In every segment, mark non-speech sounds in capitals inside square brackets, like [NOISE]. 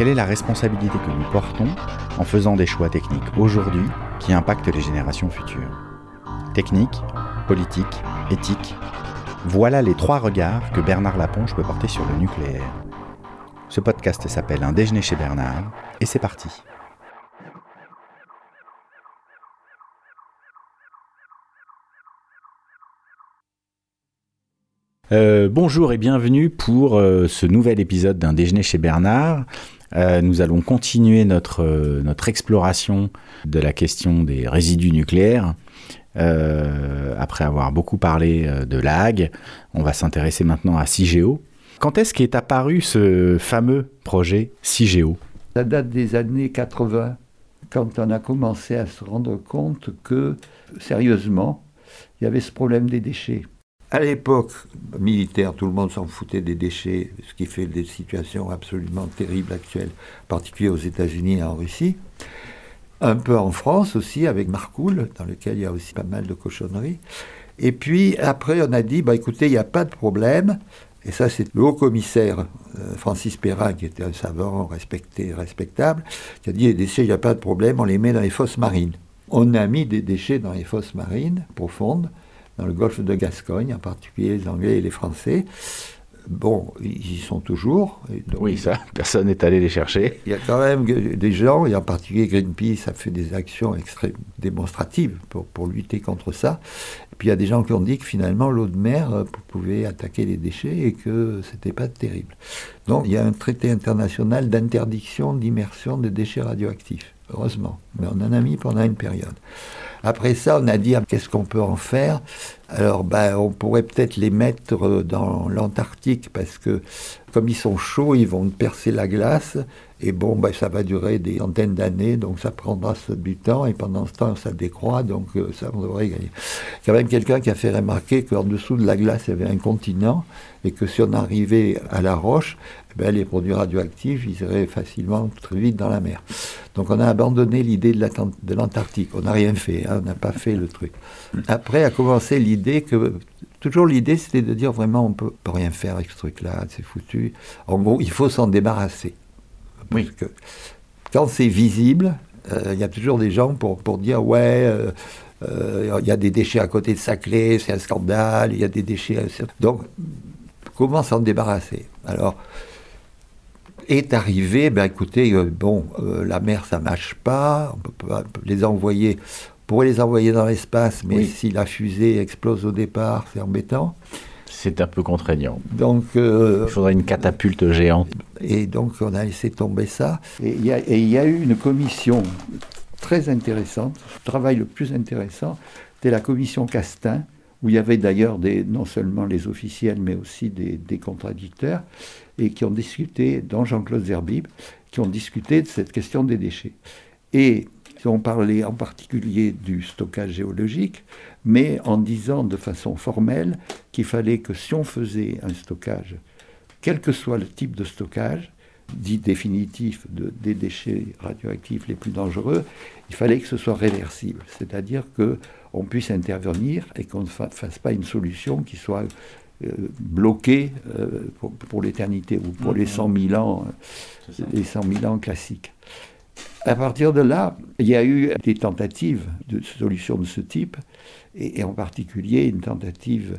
Quelle est la responsabilité que nous portons en faisant des choix techniques aujourd'hui qui impactent les générations futures Technique, politique, éthique, voilà les trois regards que Bernard Laponche peut porter sur le nucléaire. Ce podcast s'appelle Un déjeuner chez Bernard et c'est parti. Euh, bonjour et bienvenue pour euh, ce nouvel épisode d'un déjeuner chez Bernard. Euh, nous allons continuer notre, notre exploration de la question des résidus nucléaires. après avoir beaucoup parlé de l'AG, on va s'intéresser maintenant à CIGEO. Quand est-ce qu'est apparu ce fameux projet CIGEO Ça date des années 80, quand on a commencé à se rendre compte que, sérieusement, il y avait ce problème des déchets. À l'époque militaire, tout le monde s'en foutait des déchets, ce qui fait des situations absolument terribles actuelles, en particulier aux États-Unis et en Russie. Un peu en France aussi, avec Marcoule, dans lequel il y a aussi pas mal de cochonneries. Et puis après, on a dit, bah, écoutez, il n'y a pas de problème. Et ça, c'est le haut commissaire euh, Francis Perrin, qui était un savant respecté, respectable, qui a dit les déchets, il n'y a pas de problème, on les met dans les fosses marines. On a mis des déchets dans les fosses marines profondes dans le golfe de Gascogne, en particulier les Anglais et les Français. Bon, ils y sont toujours. oui, ça, [LAUGHS] personne n'est allé les chercher. Il y a quand même des gens, et en particulier Greenpeace a fait des actions extrêmement démonstratives pour, pour lutter contre ça. Et puis il y a des gens qui ont dit que finalement l'eau de mer euh, pouvait attaquer les déchets et que c'était pas terrible. Donc il y a un traité international d'interdiction d'immersion des déchets radioactifs, heureusement. Mais on en a mis pendant une période. Après ça, on a dit ah, qu'est-ce qu'on peut en faire? Alors, ben, on pourrait peut-être les mettre euh, dans l'Antarctique parce que comme ils sont chauds, ils vont percer la glace. Et bon, ben, ça va durer des centaines d'années, donc ça prendra du temps. Et pendant ce temps, ça décroît, donc euh, ça, on devrait gagner. A même quelqu'un qui a fait remarquer qu'en dessous de la glace, il y avait un continent. Et que si on arrivait à la roche, ben, les produits radioactifs, ils iraient facilement très vite dans la mer. Donc on a abandonné l'idée de l'Antarctique. On n'a rien fait, hein, on n'a pas fait le truc. Après a commencé l'idée que, toujours l'idée c'était de dire vraiment on peut, peut rien faire avec ce truc-là, c'est foutu. En gros, il faut s'en débarrasser. oui. que quand c'est visible, euh, il y a toujours des gens pour, pour dire ouais, euh, euh, il y a des déchets à côté de Saclay, c'est un scandale, il y a des déchets. Donc, comment s'en débarrasser? Alors, est arrivé, ben écoutez, euh, bon, euh, la mer ça marche pas, on peut pas les envoyer, on pourrait les envoyer dans l'espace, mais si la fusée explose au départ, c'est embêtant. C'est un peu contraignant. Donc, euh, il faudrait une catapulte géante. Et donc on a laissé tomber ça. Et il y, a eu une commission très intéressante. Le travail le plus intéressant, c'était la commission Castin, où il y avait d'ailleurs non seulement les officiels, mais aussi des, des contradicteurs et qui ont discuté, dont Jean-Claude Zerbib, qui ont discuté de cette question des déchets. Et ont parlé en particulier du stockage géologique, mais en disant de façon formelle qu'il fallait que si on faisait un stockage, quel que soit le type de stockage, dit définitif de, des déchets radioactifs les plus dangereux, il fallait que ce soit réversible, c'est-à-dire qu'on puisse intervenir et qu'on ne fasse pas une solution qui soit bloqué euh, pour, l'éternité ou pour les 100 000 ans, les 100 000 ans classiques. À partir de là, il y a eu des tentatives de solutions de ce type, et, en particulier une tentative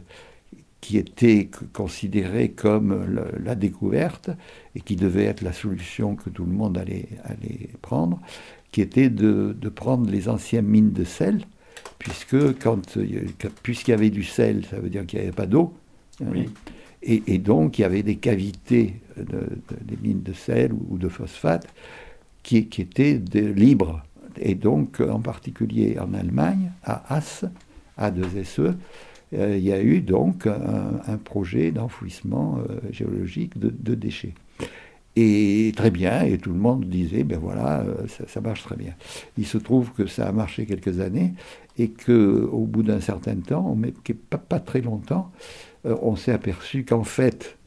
qui était considérée comme la, découverte et qui devait être la solution que tout le monde allait, allait prendre, qui était de, de, prendre les anciennes mines de sel, puisque quand, puisqu'il y avait du sel, ça veut dire qu'il n'y avait pas d'eau, et, donc, il y avait des cavités, des mines de sel ou, de phosphate, qui, étaient libres. Et donc, en particulier en Allemagne, à As, A2SE, euh, il y a eu donc un, projet d'enfouissement euh, géologique de, déchets. Et très bien, et tout le monde disait, ben voilà, euh, ça, marche très bien. Il se trouve que ça a marché quelques années, et qu'au bout d'un certain temps, mais pas, très longtemps, on s'est aperçu qu'en fait,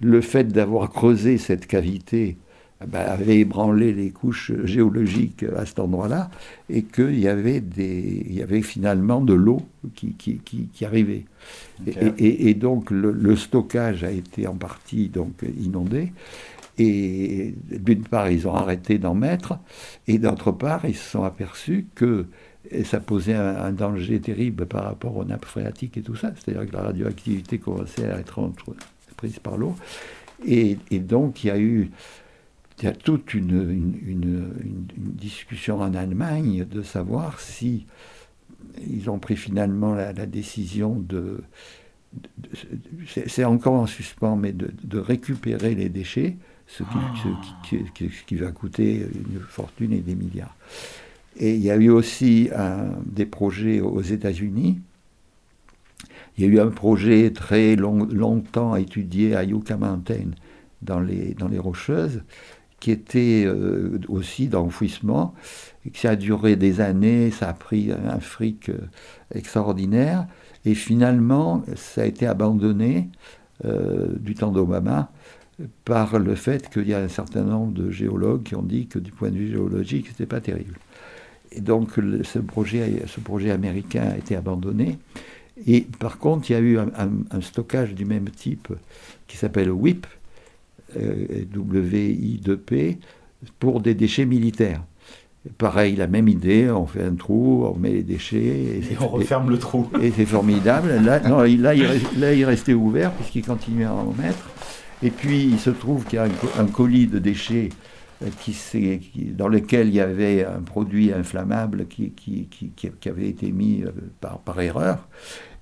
le fait d'avoir creusé cette cavité eh ben, avait ébranlé les couches géologiques à cet endroit-là, et qu'il y, avait des, il y avait finalement de l'eau qui, qui, qui, arrivait. Et, et, donc le, stockage a été en partie donc, inondé. Et d'une part, ils ont arrêté d'en mettre, et d'autre part, ils se sont aperçus que ça posait un, danger terrible par rapport aux nappes phréatiques et tout ça. C'est-à-dire que la radioactivité commençait à être prise par l'eau. Et, donc, il y a eu il y a toute une, une, discussion en Allemagne de savoir si ils ont pris finalement la, décision de, c'est encore en suspens, mais de, récupérer les déchets, ce qui, ce qui, va coûter une fortune et des milliards. Et il y a eu aussi des projets aux États-Unis. Il y a eu un projet très longtemps étudié à Yucca Mountain, dans les, dans les Rocheuses, qui était euh, aussi d'enfouissement, et que ça a duré des années, ça a pris un fric euh, extraordinaire, et finalement, ça a été abandonné euh, du temps d'Obama par le fait qu'il y a un certain nombre de géologues qui ont dit que du point de vue géologique, ce n'était pas terrible. Et donc ce, projet, ce projet américain a été abandonné. Et par contre, il y a eu un, stockage du même type qui s'appelle WIP, euh, W-I-2-P, pour des déchets militaires. Pareil, la même idée, on fait un trou, on met les déchets. Et, on referme le trou. Et c'est formidable. Là, non, là, il, là, il restait ouvert puisqu'il continuait à en mettre. Et puis, il se trouve qu'il y a un colis de déchets qui, dans lequel il y avait un produit inflammable qui, avait été mis euh, par, erreur.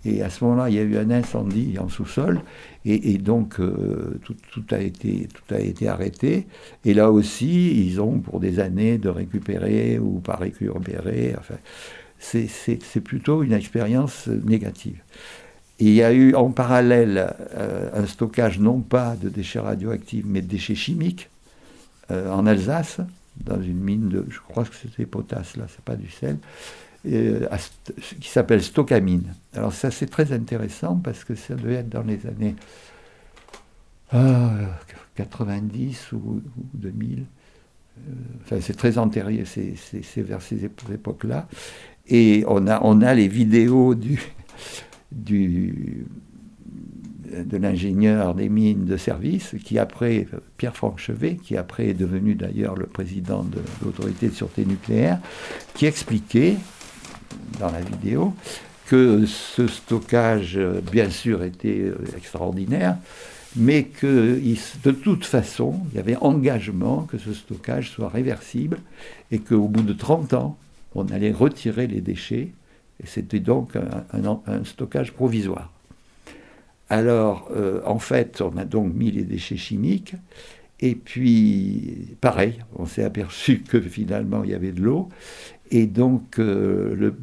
Et à ce moment-là, il y a eu un incendie en sous-sol, et, donc euh, tout, a été, tout a été arrêté. Et là aussi, ils ont pour des années de récupérer ou pas récupérer. Enfin, c'est plutôt une expérience négative. il y a eu en parallèle euh, un stockage non pas de déchets radioactifs, mais de déchets chimiques euh, en Alsace, dans une mine de, je crois que c'était potasse là, c'est pas du sel, euh, qui s'appelle Stockamine. Alors ça c'est très intéressant parce que ça devait être dans les années 90 euh, ou, 2000. enfin c'est très antérieur, c'est vers ces époques-là. Et on a, on a les vidéos du, du, de l'ingénieur des mines de service, qui après, Pierre-Franck Chevet, qui après est devenu d'ailleurs le président de l'autorité de sûreté nucléaire, qui expliquait dans la vidéo que ce stockage, bien sûr, était euh, extraordinaire, mais que de toute façon, il y avait engagement que ce stockage soit réversible et qu'au bout de 30 ans, on allait retirer les déchets, et c'était donc un stockage provisoire. Alors, euh, en fait, on a donc mis les déchets chimiques. Et puis, pareil, on s'est aperçu que finalement, il y avait de l'eau. Et donc, euh,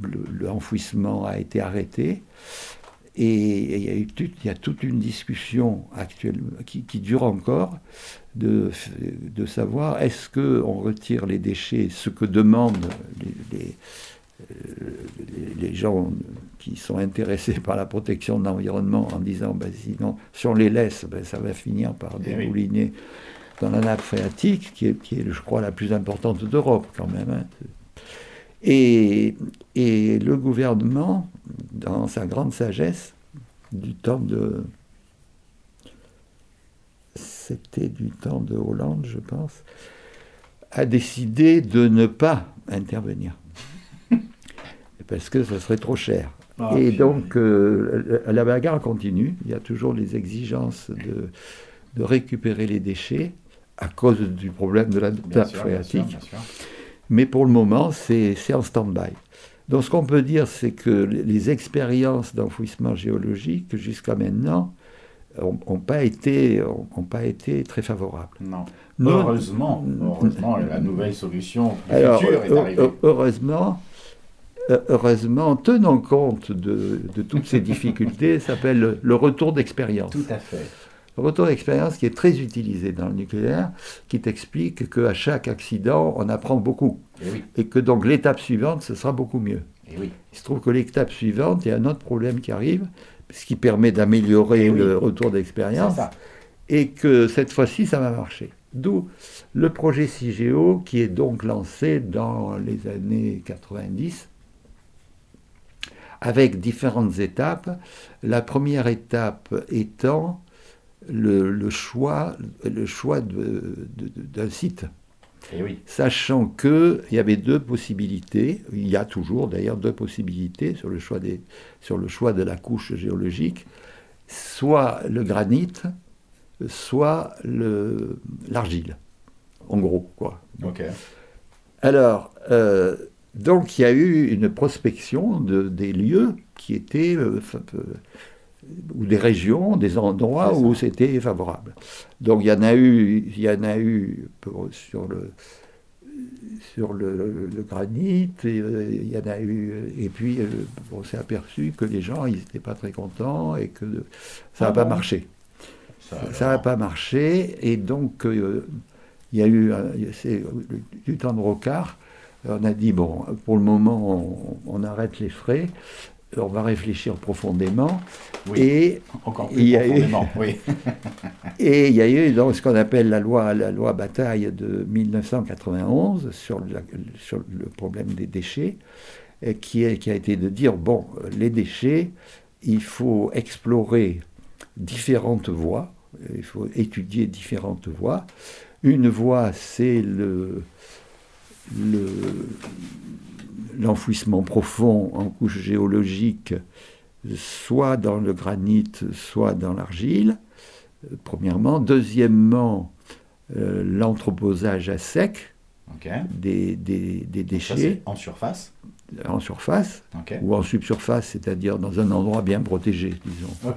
l'enfouissement a été arrêté. Et il y, a toute une discussion actuelle qui, dure encore de, savoir est-ce qu'on retire les déchets, ce que demandent les, les, gens qui sont intéressés par la protection de l'environnement en disant ben, sinon, si on les laisse, ben, ça va finir par eh débouliner dans la nappe phréatique, qui est, qui est, je crois, la plus importante d'Europe quand même. Hein. Et, et, le gouvernement, dans sa grande sagesse, du temps de. C'était du temps de Hollande, je pense, a décidé de ne pas intervenir [LAUGHS] parce que ça serait trop cher. Ah, et donc, euh, la bagarre continue. Il y a toujours les exigences de, de récupérer les déchets à cause du problème de la nappe phréatique. Mais pour le moment, c'est en stand-by. Donc, ce qu'on peut dire, c'est que les expériences d'enfouissement géologique jusqu'à maintenant n'ont pas, été, ont, pas été très favorables. Non. heureusement, heureusement, la nouvelle solution Alors, est arrivée. Heureusement, heureusement, tenant compte de, toutes ces difficultés, s'appelle le retour d'expérience. Tout à fait. retour d'expérience qui est très utilisé dans le nucléaire, qui t'explique qu'à chaque accident, on apprend beaucoup. Et, que donc l'étape suivante, ce sera beaucoup mieux. Et oui. Il se trouve que l'étape suivante, il y a un autre problème qui arrive, ce qui permet d'améliorer le retour d'expérience, et que cette fois-ci, ça va marcher. D'où le projet CIGEO, qui est donc lancé dans les années 90, avec différentes étapes. La première étape étant le, choix, le choix d'un site. Eh oui. Sachant qu'il y avait deux possibilités, il y a toujours d'ailleurs deux possibilités sur le, choix des, sur le choix de la couche géologique, soit le granit, soit l'argile, en gros. Quoi. Alors, euh, donc il y a eu une prospection de, des lieux qui étaient euh, ou des régions, des endroits où c'était favorable. Donc il y en a eu, il y en a eu sur le sur le, granit, et, euh, il y en a eu, et puis euh, on s'est aperçu que les gens ils n'étaient pas très contents et que ça n'a ah pas marché. Ça n'a pas marché et donc euh, il y a eu du temps de rocard. On a dit bon, pour le moment on arrête les frais on va réfléchir profondément. et encore plus profondément, oui. [LAUGHS] et il y a eu donc, ce qu'on appelle la loi, la loi bataille de 1991 sur, sur le problème des déchets, qui, est, qui a été de dire, bon, les déchets, il faut explorer différentes voies, il faut étudier différentes voies. Une voie, c'est le, le, l'enfouissement profond en couche géologique, soit dans le granit, soit dans l'argile, euh, premièrement. Deuxièmement, euh, l'entreposage à sec des, déchets. en surface En surface, ou en subsurface, c'est-à-dire dans un endroit bien protégé, disons.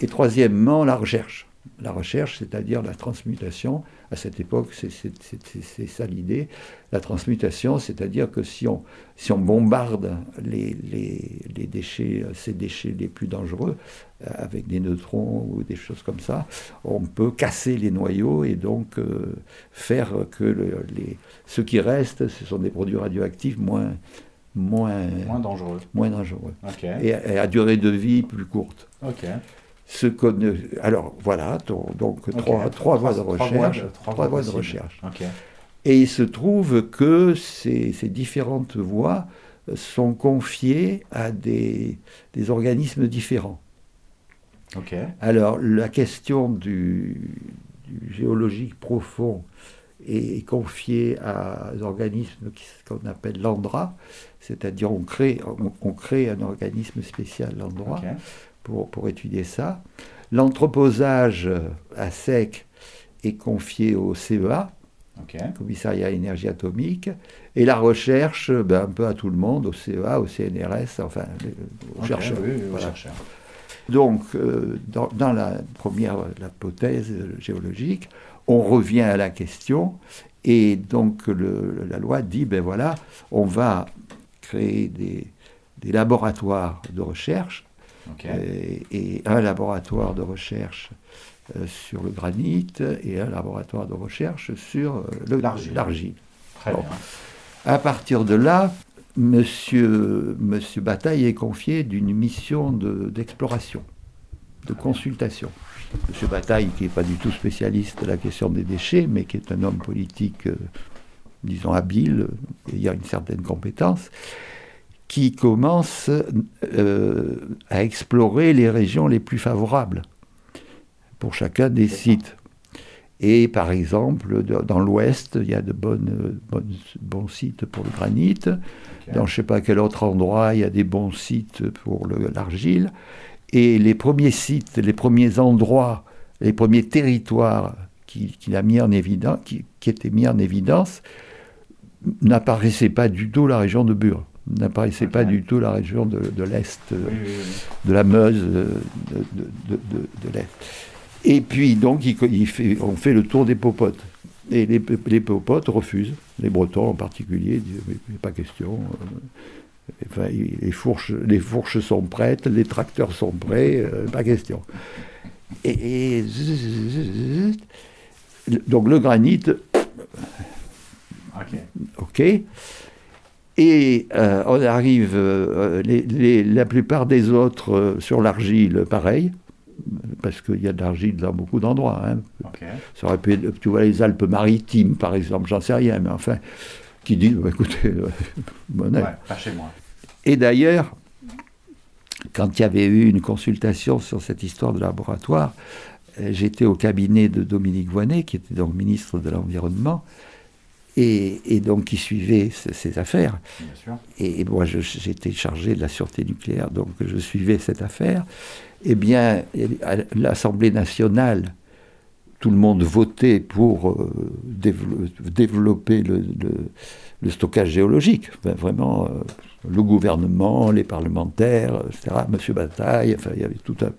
Et troisièmement, la recherche. La recherche, c'est-à-dire la transmutation à cette époque, c'est ça l'idée. La transmutation, c'est-à-dire que si on, si on bombarde les, les, déchets, ces déchets les plus dangereux, euh, avec des neutrons ou des choses comme ça, on peut casser les noyaux et donc euh, faire que les, ce qui reste, ce sont des produits radioactifs moins, moins, moins dangereux. Moins dangereux. Et, à durée de vie plus courte. Ce alors voilà, donc trois, trois, voies de recherche. Trois voies, de recherche. Et il se trouve que ces, ces, différentes voies sont confiées à des, des organismes différents. Alors la question du, géologique profond est confiée à un organisme qu'on appelle l'ANDRA, c'est-à-dire on crée, on, crée un organisme spécial, l'ANDRA, pour, étudier ça. L'entreposage à sec est confié au CEA, Commissariat énergie atomique, et la recherche, ben, un peu à tout le monde, au CEA, au CNRS, enfin, aux chercheurs. Donc, euh, dans, la première hypothèse géologique, on revient à la question, et donc la loi dit, ben voilà, on va créer des laboratoires de recherche et, un laboratoire de recherche euh, sur le granit et un laboratoire de recherche sur euh, l'argile. À partir de là, Monsieur, Monsieur Bataille est confié d'une mission d'exploration, de, consultation. Monsieur Bataille, qui n'est pas du tout spécialiste de la question des déchets, mais qui est un homme politique, euh, disons, habile, et il y a une certaine compétence, qui commence euh, à explorer les régions les plus favorables pour chacun des sites. Et par exemple, dans l'ouest, il y a de bonnes, bons sites pour le granit. Dans je ne sais pas quel autre endroit, il y a des bons sites pour l'argile. Et les premiers sites, les premiers endroits, les premiers territoires qu'il a mis en évidence, qui, qui étaient mis en évidence, n'apparaissaient pas du tout la région de Bure n'apparaissait pas du tout la région de, l'Est, de la Meuse, de, l'Est. Et puis, donc, il, fait, on fait le tour des popotes. Et les, les popotes refusent, les Bretons en particulier, disent Mais, pas question. Euh, enfin, les, fourches, les fourches sont prêtes, les tracteurs sont prêts, euh, pas question. Et, et donc le granit, Ok. ok. Et euh, on arrive, euh, les- les- la plupart des autres euh, sur l'argile, pareil, parce qu'il y a de l'argile dans beaucoup d'endroits. hein. Ça aurait pu être, tu vois, les Alpes-Maritimes, par exemple, j'en sais rien, mais enfin, qui disent, bah, écoutez, euh, [LAUGHS] bon, Ouais, pas chez moi. et d'ailleurs, quand il y avait eu une consultation sur cette histoire de laboratoire, j'étais au cabinet de Dominique Voynet, qui était donc ministre de l'Environnement, et, et donc qui suivait ces, affaires. Bien sûr. Et, et moi, j'étais chargé de la sûreté nucléaire, donc je suivais cette affaire. Eh bien, à l'Assemblée nationale, tout le monde votait pour euh, dévelop- développer le, le- le stockage géologique. Enfin, vraiment, euh, le gouvernement, les parlementaires, etc. Monsieur Bataille, enfin, il y avait tout un.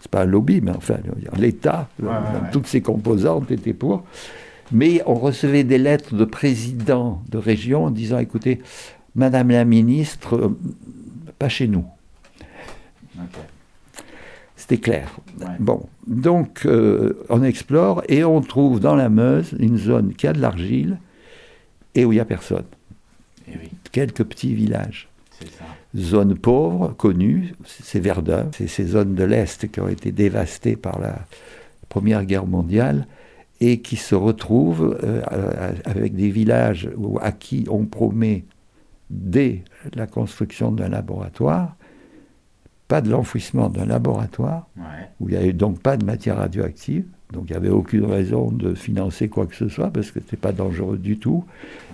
C'est pas un lobby, mais enfin, l'État, Ouais, ouais, dans ouais. toutes ses composantes étaient pour. Mais on recevait des lettres de présidents de région en disant écoutez, Madame la ministre, euh, pas chez nous. C'était clair. Ouais. Bon, donc euh, on explore et on trouve dans la Meuse une zone qui a de l'argile et où il n'y a personne. Et oui, Quelques petits villages. ça. Zone pauvre, connue, c'est Verdun. C'est ces zones de l'Est qui ont été dévastées par la Première Guerre mondiale et qui se retrouvent euh, avec des villages à qui on promet dès la construction d'un laboratoire, pas de l'enfouissement d'un laboratoire, Ouais. où il n'y avait donc pas de matière radioactive, donc il n'y avait aucune raison de financer quoi que ce soit, parce que ce n'était pas dangereux du tout,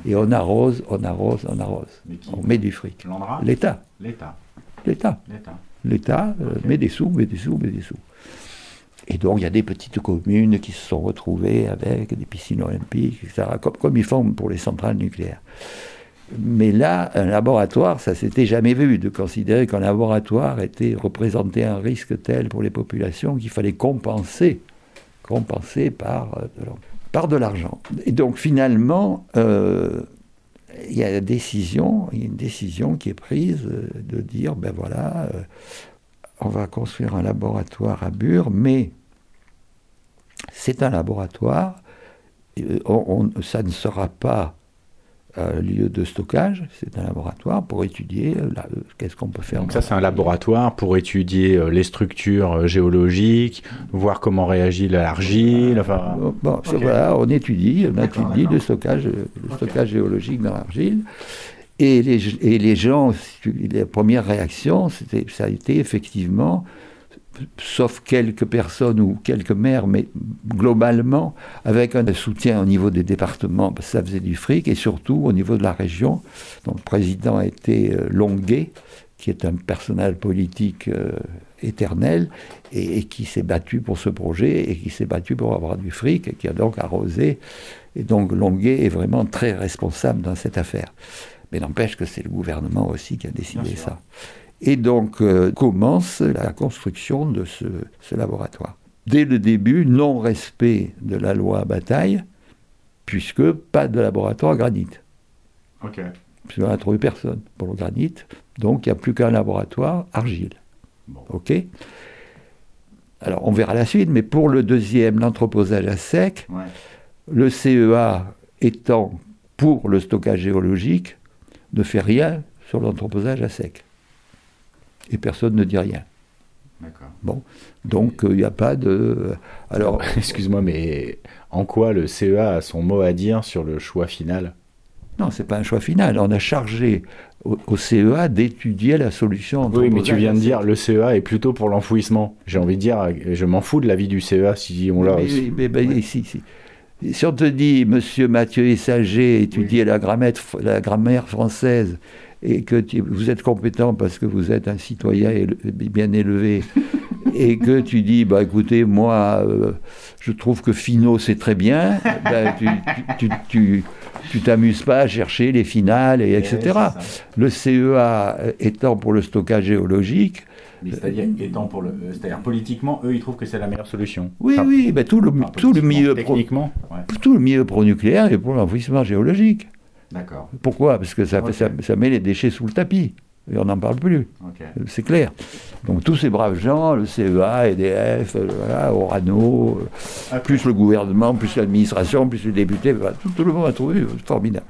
et on arrose, on arrose, on arrose, on met du fric. L'État, L'État. l'État, L'État. l'État euh, met des sous, met des sous, met des sous. Et donc il y a des petites communes qui se sont retrouvées avec des piscines olympiques, etc., comme, ils font pour les centrales nucléaires. Mais là, un laboratoire, ça s'était jamais vu, de considérer qu'un laboratoire était représentait un risque tel pour les populations qu'il fallait compenser, compenser par, euh, de l'argent. Et donc finalement, euh, il y a il y a une décision qui est prise euh, de dire, ben voilà, on va construire un laboratoire à Bure, mais c'est un laboratoire, euh, on- on- ça ne sera pas un lieu de stockage, c'est un laboratoire pour étudier euh, la- qu'est-ce qu'on peut faire. Donc ça, c'est un laboratoire pour étudier euh, les structures euh, géologiques, voir comment réagit l'argile, enfin... Bon, voilà, on étudie, on D'accord, étudie le stockage, le stockage géologique dans l'argile. Et les, et les gens, la première réaction, ça a été effectivement, sauf quelques personnes ou quelques maires, mais globalement, avec un soutien au niveau des départements, ça faisait du fric, et surtout au niveau de la région. Donc le président était euh, Longuet, qui est un personnel politique euh, éternel, et, et qui s'est battu pour ce projet, et qui s'est battu pour avoir du fric, et qui a donc arrosé. Et donc Longuet est vraiment très responsable dans cette affaire. Mais n'empêche que c'est le gouvernement aussi qui a décidé ça. Et donc euh, commence la construction de ce, ce laboratoire. Dès le début, non-respect de la loi Bataille, puisque pas de laboratoire granit. Ok. Parce qu'on n'a trouvé personne pour le granit. Donc il n'y a plus qu'un laboratoire argile. Bon. OK Alors on verra la suite, mais pour le deuxième, l'entreposage à sec, Ouais. le CEA étant pour le stockage géologique, ne fait rien sur l'entreposage à sec. Et personne ne dit rien. D'accord. Donc il n'y a pas de. Alors, [LAUGHS] Excuse-moi, mais en quoi le CEA a son mot à dire sur le choix final? Non, ce n'est pas un choix final. On a chargé au, au CEA d'étudier la solution. Oui, mais tu viens de dire le CEA est plutôt pour l'enfouissement. J'ai envie de dire, je m'en fous de l'avis du CEA si on l'a. Mais, mais- mais- mais si, si. Si on te dit, monsieur Mathieu Essager, étudiez la, grammaire, la grammaire française, et que tu- vous êtes compétent parce que vous êtes un citoyen éle- bien élevé, [LAUGHS] et que tu dis, bah écoutez, moi, euh, je trouve que Finot, c'est très bien, [LAUGHS] ben, tu tu- tu- tu- tu t'amuses pas à chercher les finales, et etc. Le CEA étant pour le stockage géologique, C'est-à-dire, étant pour le, euh, c'est-à-dire politiquement, eux, ils trouvent que c'est la meilleure solution. oui, Enfin, oui, ben, tout, le, enfin, tout le milieu pro- Techniquement, ouais. tout le milieu pro-nucléaire est pour l'enfouissement géologique. D'accord. Pourquoi? Parce que ça, Ok. ça, ça met les déchets sous le tapis. Et on n'en parle plus. C'est clair. Donc tous ces braves gens, le CEA, EDF, euh, voilà, Orano, euh, plus le gouvernement, plus l'administration, plus les députés, tout, le monde a trouvé formidable.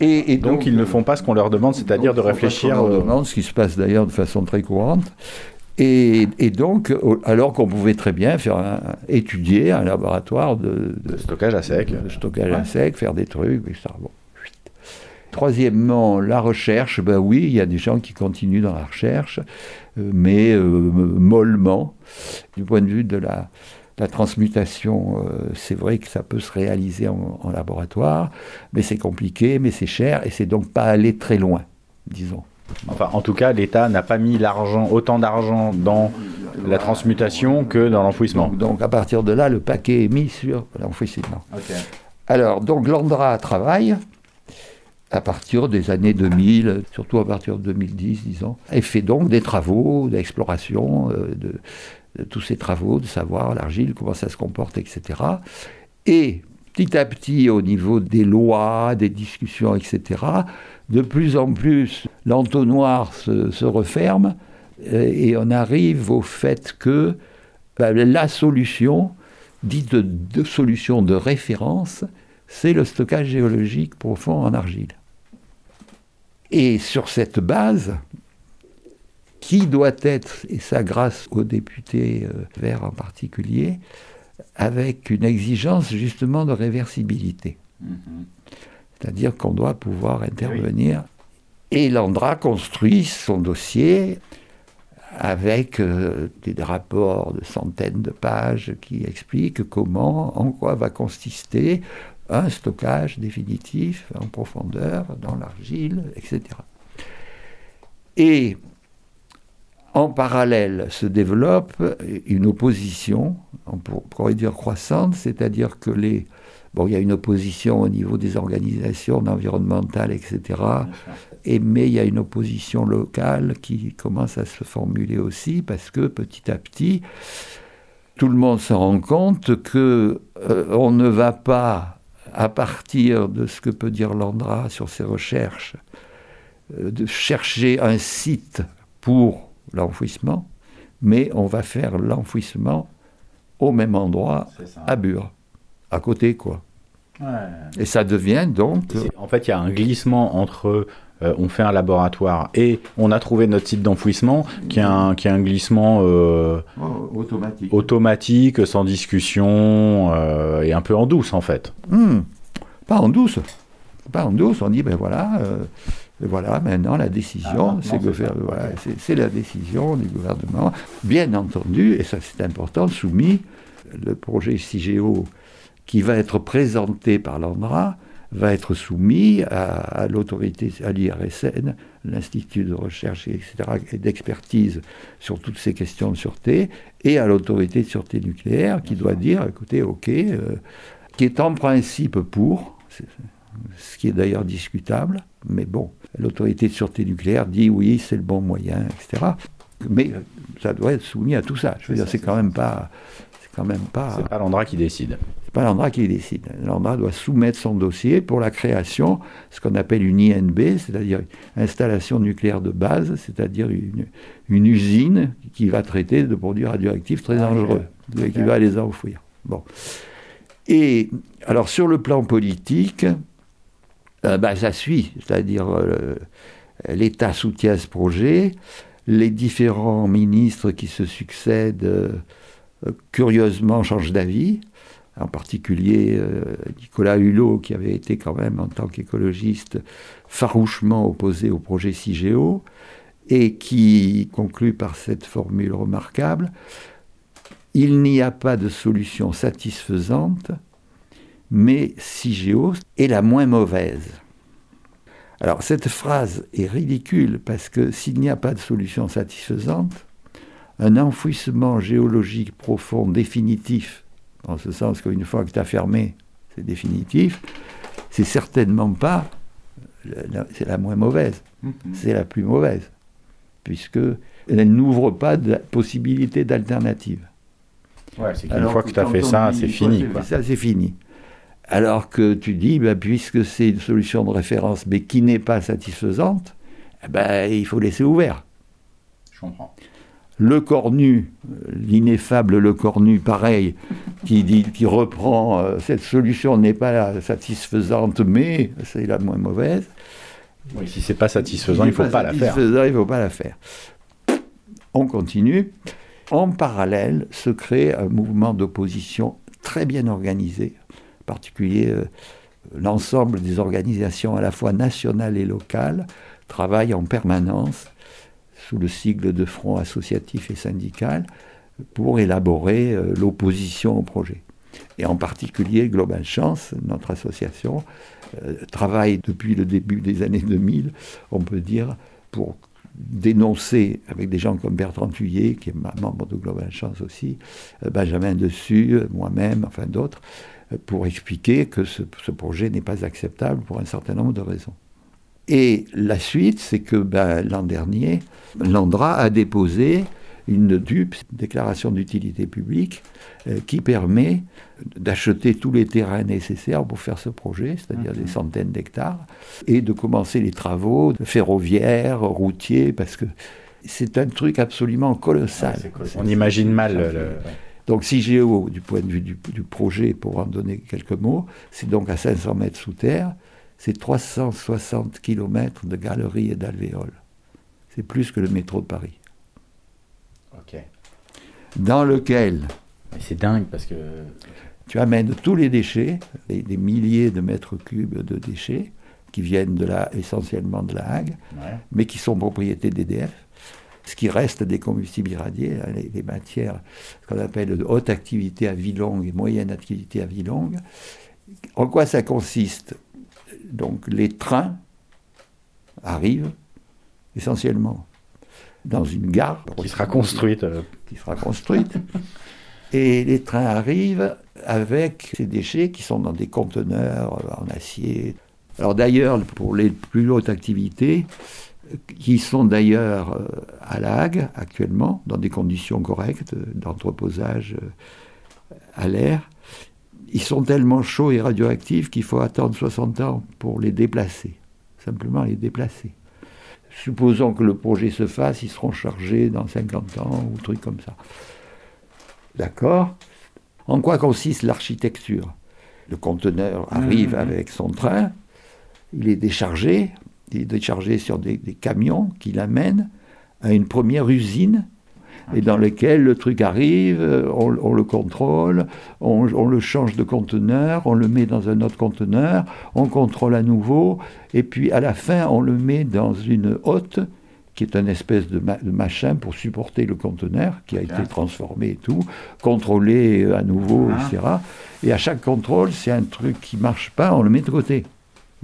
Et, donc, ils ne font pas ce qu'on leur demande, c'est-à-dire de réfléchir. On leur demande, ce qui se passe d'ailleurs de façon très courante. Et, donc, alors qu'on pouvait très bien faire étudier un laboratoire de, stockage à sec, de stockage à sec, faire des trucs, ça. Bon. Troisièmement, la recherche, ben oui, il y a des gens qui continuent dans la recherche, euh, mais euh, mollement. Du point de vue de la, transmutation, euh, c'est vrai que ça peut se réaliser en, laboratoire, mais c'est compliqué, mais c'est cher, et c'est donc pas aller très loin, disons. Enfin, en tout cas, l'État n'a pas mis l'argent, autant d'argent dans la transmutation que dans l'enfouissement. Donc, à partir de là, le paquet est mis sur l'enfouissement. Alors, donc l'Andra travaille, à partir des années 2000, surtout à partir de 2010, disons, et fait donc des travaux d'exploration euh, de, tous ces travaux, de savoir l'argile, comment ça se comporte, etc. Et petit à petit, au niveau des lois, des discussions, etc., de plus en plus, l'entonnoir se, referme euh, et on arrive au fait que ben, la solution, dite de solution de référence, c'est le stockage géologique profond en argile. Et sur cette base, qui doit être, et ça grâce aux députés euh, verts en particulier, avec une exigence justement de réversibilité. Mm-hmm. C'est-à-dire qu'on doit pouvoir intervenir. Et l'Andra construit son dossier avec euh, des rapports de centaines de pages qui expliquent comment, en quoi va consister un stockage définitif en profondeur dans l'argile, etc. Et en parallèle se développe une opposition, on pourrait dire croissante, c'est-à-dire que les... Bon, il y a une opposition au niveau des organisations environnementales, etc. Et, mais il y a une opposition locale qui commence à se formuler aussi, parce que petit à petit, tout le monde se rend compte que euh, on ne va pas à partir de ce que peut dire Landra sur ses recherches, euh, de chercher un site pour l'enfouissement, mais on va faire l'enfouissement au même endroit, à Bure, à côté quoi. Et ça devient donc... En fait, il y a un glissement entre euh, on fait un laboratoire et on a trouvé notre site d'enfouissement qui est un, qui un glissement euh, automatique. automatique, sans discussion euh, et un peu en douce en fait. Hmm. Pas en douce. Pas en douce, on dit ben voilà, voilà maintenant la décision, ah, c'est voilà, la décision du gouvernement, bien entendu, et ça c'est important, soumis le projet CIGEO qui va être présenté par l'ANDRA va être soumis à, l'autorité, à l'IRSN, l'Institut de recherche etc., et d'expertise sur toutes ces questions de sûreté, et à l'autorité de sûreté nucléaire qui doit dire, écoutez, ok, euh, qui est en principe pour, ce qui est d'ailleurs discutable, mais bon, l'autorité de sûreté nucléaire dit oui, c'est le bon moyen, etc. Mais ça doit être soumis à tout ça. Je veux dire, c'est quand même pas, c'est quand même pas. C'est pas l'endroit qui décide pas l'ANDRA qui décide. L'ANDRA doit soumettre son dossier pour la création, ce qu'on appelle une INB, c'est-à-dire installation nucléaire de base, c'est-à-dire une, usine qui va traiter de produits radioactifs très ah, dangereux, qui va les enfouir. Bon. Et alors sur le plan politique, euh, bah, ça suit, c'est-à-dire euh, l'État soutient ce projet, les différents ministres qui se succèdent euh, curieusement changent d'avis en particulier Nicolas Hulot, qui avait été quand même, en tant qu'écologiste, farouchement opposé au projet CIGEO, et qui conclut par cette formule remarquable, il n'y a pas de solution satisfaisante, mais CIGEO est la moins mauvaise. Alors cette phrase est ridicule parce que s'il n'y a pas de solution satisfaisante, un enfouissement géologique profond définitif en ce sens qu'une fois que tu as fermé, c'est définitif, c'est certainement pas, c'est la moins mauvaise, mhm. c'est la plus mauvaise, puisque elle n'ouvre pas de possibilité d'alternative. Ouais, c'est qu'une fois que tu as fait ça, c'est fini. Ça, c'est fini. Alors que tu dis, bah, puisque c'est une solution de référence, mais qui n'est pas satisfaisante, eh ben, il faut laisser ouvert. Je comprends. Le Cornu, l'ineffable Le Cornu, pareil, qui, dit, qui reprend euh, cette solution n'est pas satisfaisante, mais c'est la moins mauvaise. Oui, si c'est pas satisfaisant, il ne faut pas, la faire. Il faut pas la faire. On continue. En parallèle, se crée un mouvement d'opposition très bien organisé, en particulier euh, l'ensemble des organisations à la fois nationales et locales travaillent en permanence sous le sigle de front associatif et syndical pour élaborer euh, l'opposition au projet. Et en particulier, Global Chance, notre association, euh, travaille depuis le début des années 2000, on peut dire, pour dénoncer avec des gens comme Bertrand Thuyer, qui est membre de Global Chance aussi, Benjamin Dessus, moi-même, enfin d'autres, pour expliquer que ce, ce projet n'est pas acceptable pour un certain nombre de raisons. Et la suite, c'est que ben, l'an dernier, l'Andra a déposé une DUP, déclaration d'utilité publique, euh, qui permet d'acheter tous les terrains nécessaires pour faire ce projet, c'est-à-dire des centaines d'hectares, et de commencer les travaux ferroviaires, routiers, parce que c'est un truc absolument colossal. On imagine mal le... Donc CIGEO, du point de vue du, du, projet, pour en donner quelques mots, c'est donc à 500 mètres sous terre, c'est 360 km de galeries et d'alvéoles. C'est plus que le métro de Paris. Ok. Dans lequel. C'est dingue parce que. Tu amènes tous les déchets, des milliers de mètres cubes de déchets, qui viennent de la, essentiellement de la Hague, mais qui sont propriété d'EDF. Ce qui reste des combustibles irradiés, hein, les, les matières, ce qu'on appelle de haute activité à vie longue et moyenne activité à vie longue. En quoi ça consiste? Donc les trains arrivent essentiellement dans une gare. Qui sera construite. Euh. Qui sera construite. [LAUGHS] et les trains arrivent avec ces déchets qui sont dans des conteneurs en acier. Alors d'ailleurs, pour les plus hautes activités, qui sont d'ailleurs euh, à l'AG actuellement, dans des conditions correctes d'entreposage euh, à l'air, ils sont tellement chauds et radioactifs qu'il faut attendre 60 ans pour les déplacer. Simplement les déplacer. Supposons que le projet se fasse, ils seront chargés dans 50 ans ou truc comme ça. D'accord? En quoi consiste l'architecture? Le conteneur mmh, arrive mmh. avec son train, il est déchargé, est déchargé sur des, des camions qui l'amènent à une première usine et dans lequel le truc arrive, euh, on, le contrôle, on, le change de conteneur, on le met dans un autre conteneur, on contrôle à nouveau, et puis à la fin, on le met dans une hotte qui est une espèce de, machin pour supporter le conteneur, qui a été transformé et tout, contrôlé euh, à nouveau, ah. etc. Et à chaque contrôle, c'est un truc qui marche pas, on le met de côté.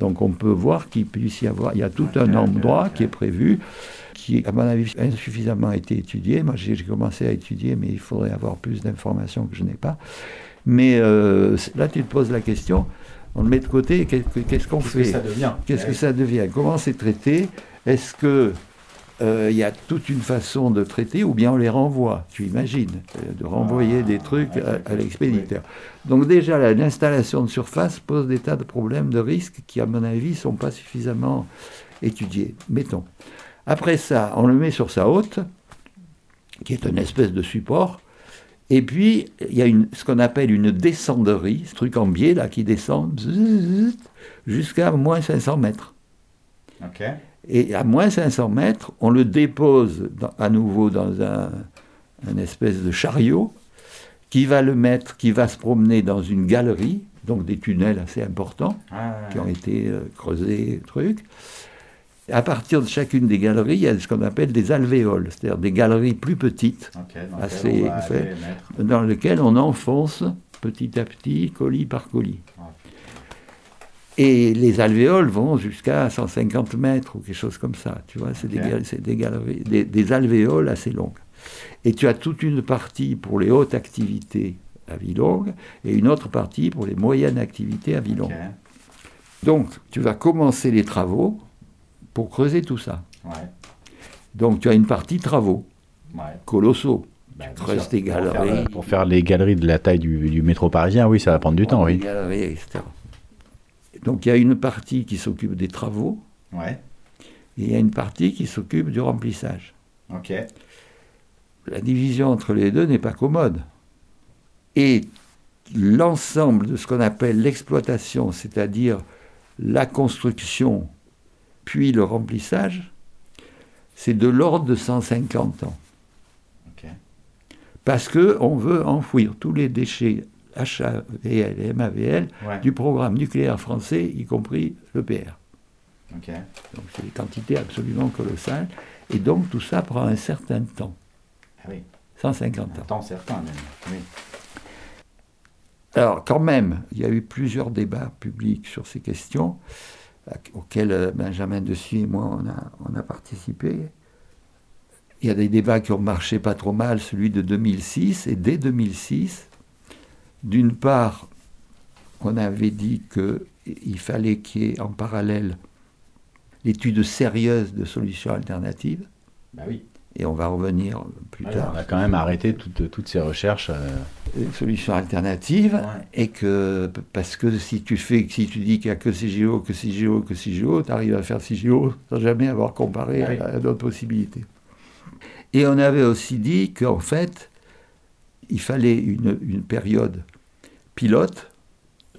Donc on peut voir qu'il puisse y avoir, il y a tout un endroit qui est prévu qui, à mon avis, insuffisamment été étudié. Moi, j'ai commencé à étudier, mais il faudrait avoir plus d'informations que je n'ai pas. Mais euh, là, tu te poses la question, on le met de côté, qu'est-ce qu'on fait? Qu'est-ce que ça devient? Comment c'est traité? Est-ce que euh, il y a toute une façon de traiter, ou bien on les renvoie, tu imagines, euh, de renvoyer ah, des trucs à, l'expéditeur. Donc déjà, l'installation de surface pose des tas de problèmes, de risques qui, à mon avis, ne sont pas suffisamment étudiés. Mettons. Après ça, on le met sur sa haute, qui est une espèce de support. Et puis, il y a une, ce qu'on appelle une descenderie, ce truc en biais là qui descend jusqu'à moins 500 mètres. Et à moins 500 mètres, on le dépose à nouveau dans un, espèce de chariot qui va le mettre, qui va se promener dans une galerie, donc des tunnels assez importants ah, qui ont été euh, creusés, trucs. À partir de chacune des galeries, il y a ce qu'on appelle des alvéoles, c'est-à-dire des galeries plus petites, assez, dans lesquelles on enfonce petit à petit, colis par colis. Et les alvéoles vont jusqu'à 150 mètres ou quelque chose comme ça. Tu vois, c'est des, galeries, des, alvéoles assez longues. Et tu as toute une partie pour les hautes activités à vie longue et une autre partie pour les moyennes activités à vie longue. Donc, tu vas commencer les travaux pour creuser tout ça. Donc tu as une partie travaux colossaux. Ben, tu creuses tes galeries. Pour faire, les galeries de la taille du, métro parisien, oui, ça va prendre du temps, oui. Galeries, etc. Donc il y a une partie qui s'occupe des travaux. et il y a une partie qui s'occupe du remplissage. Ok. La division entre les deux n'est pas commode. Et l'ensemble de ce qu'on appelle l'exploitation, c'est-à-dire la construction puis le remplissage, c'est de l'ordre de 150 ans. Parce qu'on veut enfouir tous les déchets HAVL et MAVL du programme nucléaire français, y compris l'EPR. Donc c'est des quantités absolument colossales. Et donc tout ça prend un certain temps. Ah oui. 150 ans. Un temps certain même. Oui. Alors quand même, il y a eu plusieurs débats publics sur ces questions auxquels euh, Benjamin Dessus et moi on a, on a participé. Il y a des débats qui ont marché pas trop mal, celui de 2006. Et dès 2006, d'une part, on avait dit qu'il fallait qu'il y ait en parallèle l'étude sérieuse de solutions alternatives. Bah oui. Et on va revenir plus tard. On a quand même arrêté toutes, toutes ces recherches. Euh... Solutions alternatives. Et que, parce que si tu fais, si tu dis qu'il n'y a que CGO, que CGO, que CGO, tu arrives à faire CGO sans jamais avoir comparé ah à d'autres possibilités. Et on avait aussi dit qu'en fait, il fallait une, une période pilote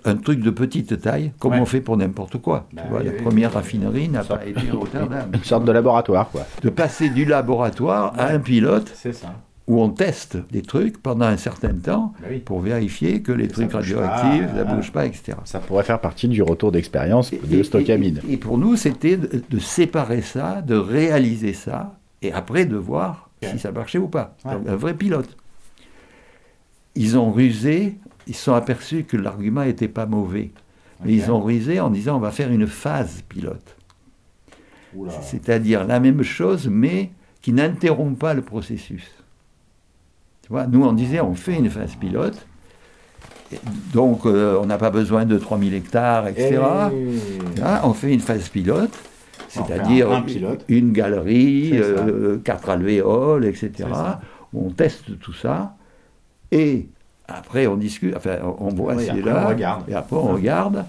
un truc de petite taille, comme on fait pour n'importe quoi. tu bah vois, la première raffinerie n'a pas été à Rotterdam. [LAUGHS] Une sorte de laboratoire, quoi. De passer du laboratoire à un pilote. Où on teste des trucs pendant un certain temps bah pour vérifier que les trucs radioactifs ne bougent pas, etc. Ça pourrait faire partie du retour d'expérience de Stockamine. Et, pour nous, c'était de, séparer ça, de réaliser ça, et après de voir si ça marchait ou pas. un vrai pilote. Ils ont rusé ils se sont aperçus que l'argument n'était pas mauvais. Mais ils ont risé en disant on va faire une phase pilote. C'est-à-dire la même chose, mais qui n'interrompt pas le processus. Tu vois, nous on disait on fait une phase pilote, donc euh, on n'a pas besoin de 3000 hectares, etc. Hein, on fait une phase pilote, c'est-à-dire une galerie, euh, quatre alvéoles, etc. On teste tout ça, et après, on discute, enfin, on voit si là, regarde. et après, on regarde.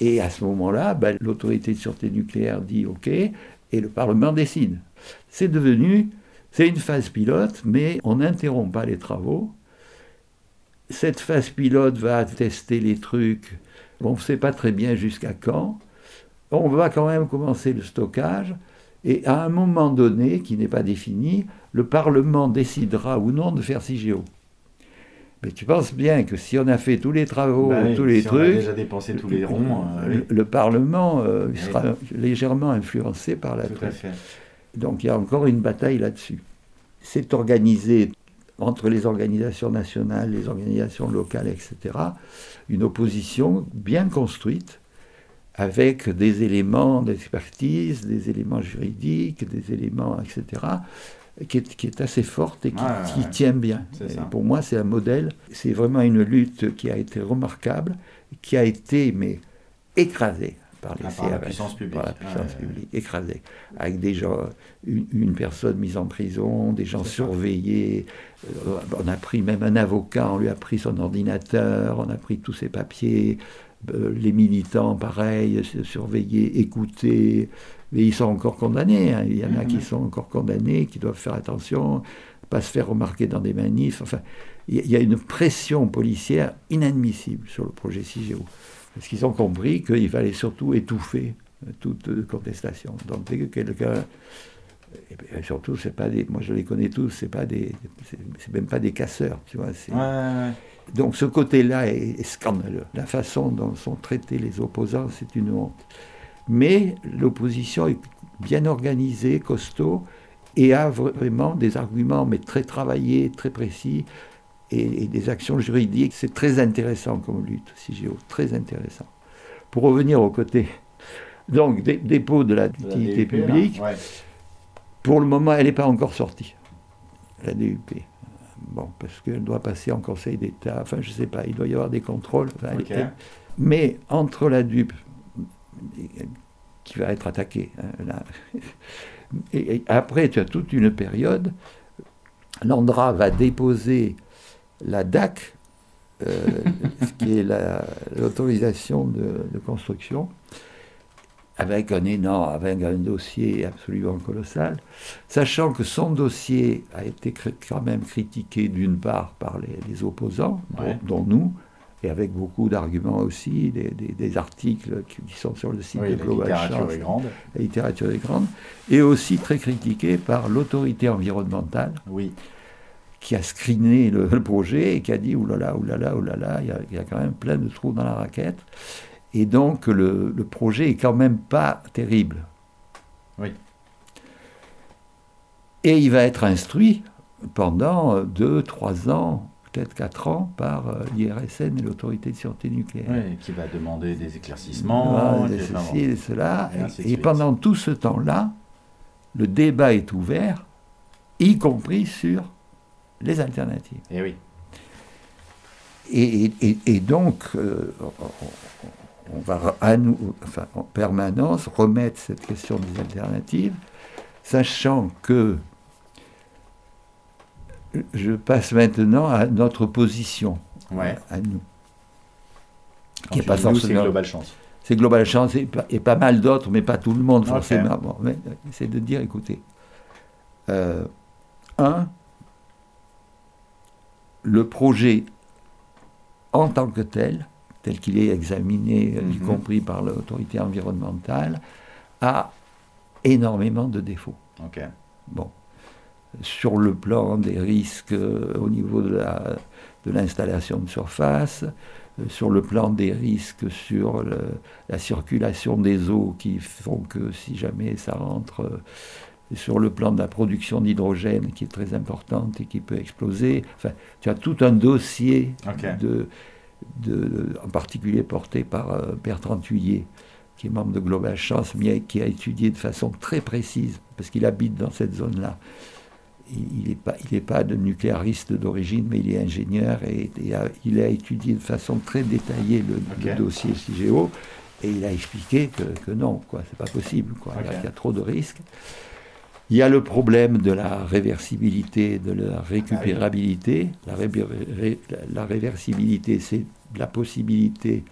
Et à ce moment-là, ben, l'autorité de sûreté nucléaire dit OK, et le Parlement décide. C'est devenu, c'est une phase pilote, mais on n'interrompt pas les travaux. Cette phase pilote va tester les trucs. on ne sait pas très bien jusqu'à quand. On va quand même commencer le stockage. Et à un moment donné, qui n'est pas défini, le Parlement décidera ou non de faire CIGEO. Mais tu penses bien que si on a fait tous les travaux, bah tous les trucs. On a déjà dépensé tous les ronds. Euh, le, Parlement euh, sera légèrement influencé par la Donc il y a encore une bataille là-dessus. C'est organisé entre les organisations nationales, les organisations locales, etc., une opposition bien construite avec des éléments d'expertise, des éléments juridiques, des éléments, etc., qui est, assez forte et qui, tient bien. pour moi, c'est un modèle. C'est vraiment une lutte qui a été remarquable, qui a été mais écrasée par les ah, la puissance publique. Par la puissance publique, écrasée. Avec des gens, une, personne mise en prison, des gens surveillés. Euh, on a pris même un avocat, on lui a pris son ordinateur, on a pris tous ses papiers. Euh, les militants, pareil, surveillés, écoutés mais ils sont encore condamnés. Hein. Il y en a qui mhm. sont encore condamnés, qui doivent faire attention, pas se faire remarquer dans des manifs. Enfin, il y a une pression policière inadmissible sur le projet CIGEO. Parce qu'ils ont compris qu'il fallait surtout étouffer euh, toute contestation. Donc, dès que quelqu'un. Et surtout, c'est pas des. Moi, je les connais tous, c'est pas des. C'est même pas des casseurs, tu vois. Donc, ce côté-là est scandaleux. La façon dont sont traités les opposants, c'est une honte mais l'opposition est bien organisée, costaud, et a vraiment des arguments, mais très travaillés, très précis, et, des actions juridiques. C'est très intéressant comme lutte, CIGEO, très intéressant. Pour revenir au côté, donc, dépôt de la utilité publique, pour le moment, elle n'est pas encore sortie, la DUP. Bon, parce qu'elle doit passer en Conseil d'État, enfin, je ne sais pas, il doit y avoir des contrôles. mais entre la DUP qui va être attaqué. Hein, [LAUGHS] et, après, tu as toute une période. L'Andra va déposer la DAC, euh, [LAUGHS] qui est l'autorisation de, construction. Avec un énorme, avec un dossier absolument colossal, sachant que son dossier a été quand même critiqué d'une part par les, opposants, dont, nous, et avec beaucoup d'arguments aussi, des, articles qui, sont sur le site de Global La littérature est grande. La littérature est grande, et aussi très critiqué par l'autorité environnementale. Oui qui a screené le, projet et qui a dit oulala, oulala, oulala, il y, a, il y a quand même plein de trous dans la raquette. Et donc le, projet est quand même pas terrible. Oui. Et il va être instruit pendant deux, trois ans, peut-être quatre ans, par euh, l'IRSN et l'autorité de sûreté nucléaire. Oui, qui va demander des éclaircissements. des ceci et cela. Et, pendant tout ce temps-là, le débat est ouvert, y compris sur les alternatives. Et eh oui. Et, donc, euh, on va à nous, enfin, en permanence remettre cette question des alternatives, sachant que je passe maintenant à notre position, à nous. Qui pas c'est Global Chance. C'est Global Chance et, pas mal d'autres, mais pas tout le monde forcément. c'est de dire, écoutez, euh, un, le projet en tant que tel, tel qu'il est examiné, euh, y mhm. compris par l'autorité environnementale, a énormément de défauts. Bon. Sur le plan des risques euh, au niveau de l'installation de, surface, euh, sur le plan des risques sur la circulation des eaux qui font que si jamais ça rentre, sur le plan de la production d'hydrogène qui est très importante et qui peut exploser. Enfin, tu as tout un dossier de, en particulier porté par euh, Bertrand Thuillier, qui est membre de Global Chance, mais qui a étudié de façon très précise, parce qu'il habite dans cette zone-là. Il n'est pas, pas de nucléariste d'origine, mais il est ingénieur et, il a étudié de façon très détaillée le, dossier CIGEO et il a expliqué que, non, quoi, c'est pas possible, quoi, il, y a, trop de risques. Il y a le problème de la réversibilité, de la récupérabilité. La, la réversibilité, c'est la possibilité,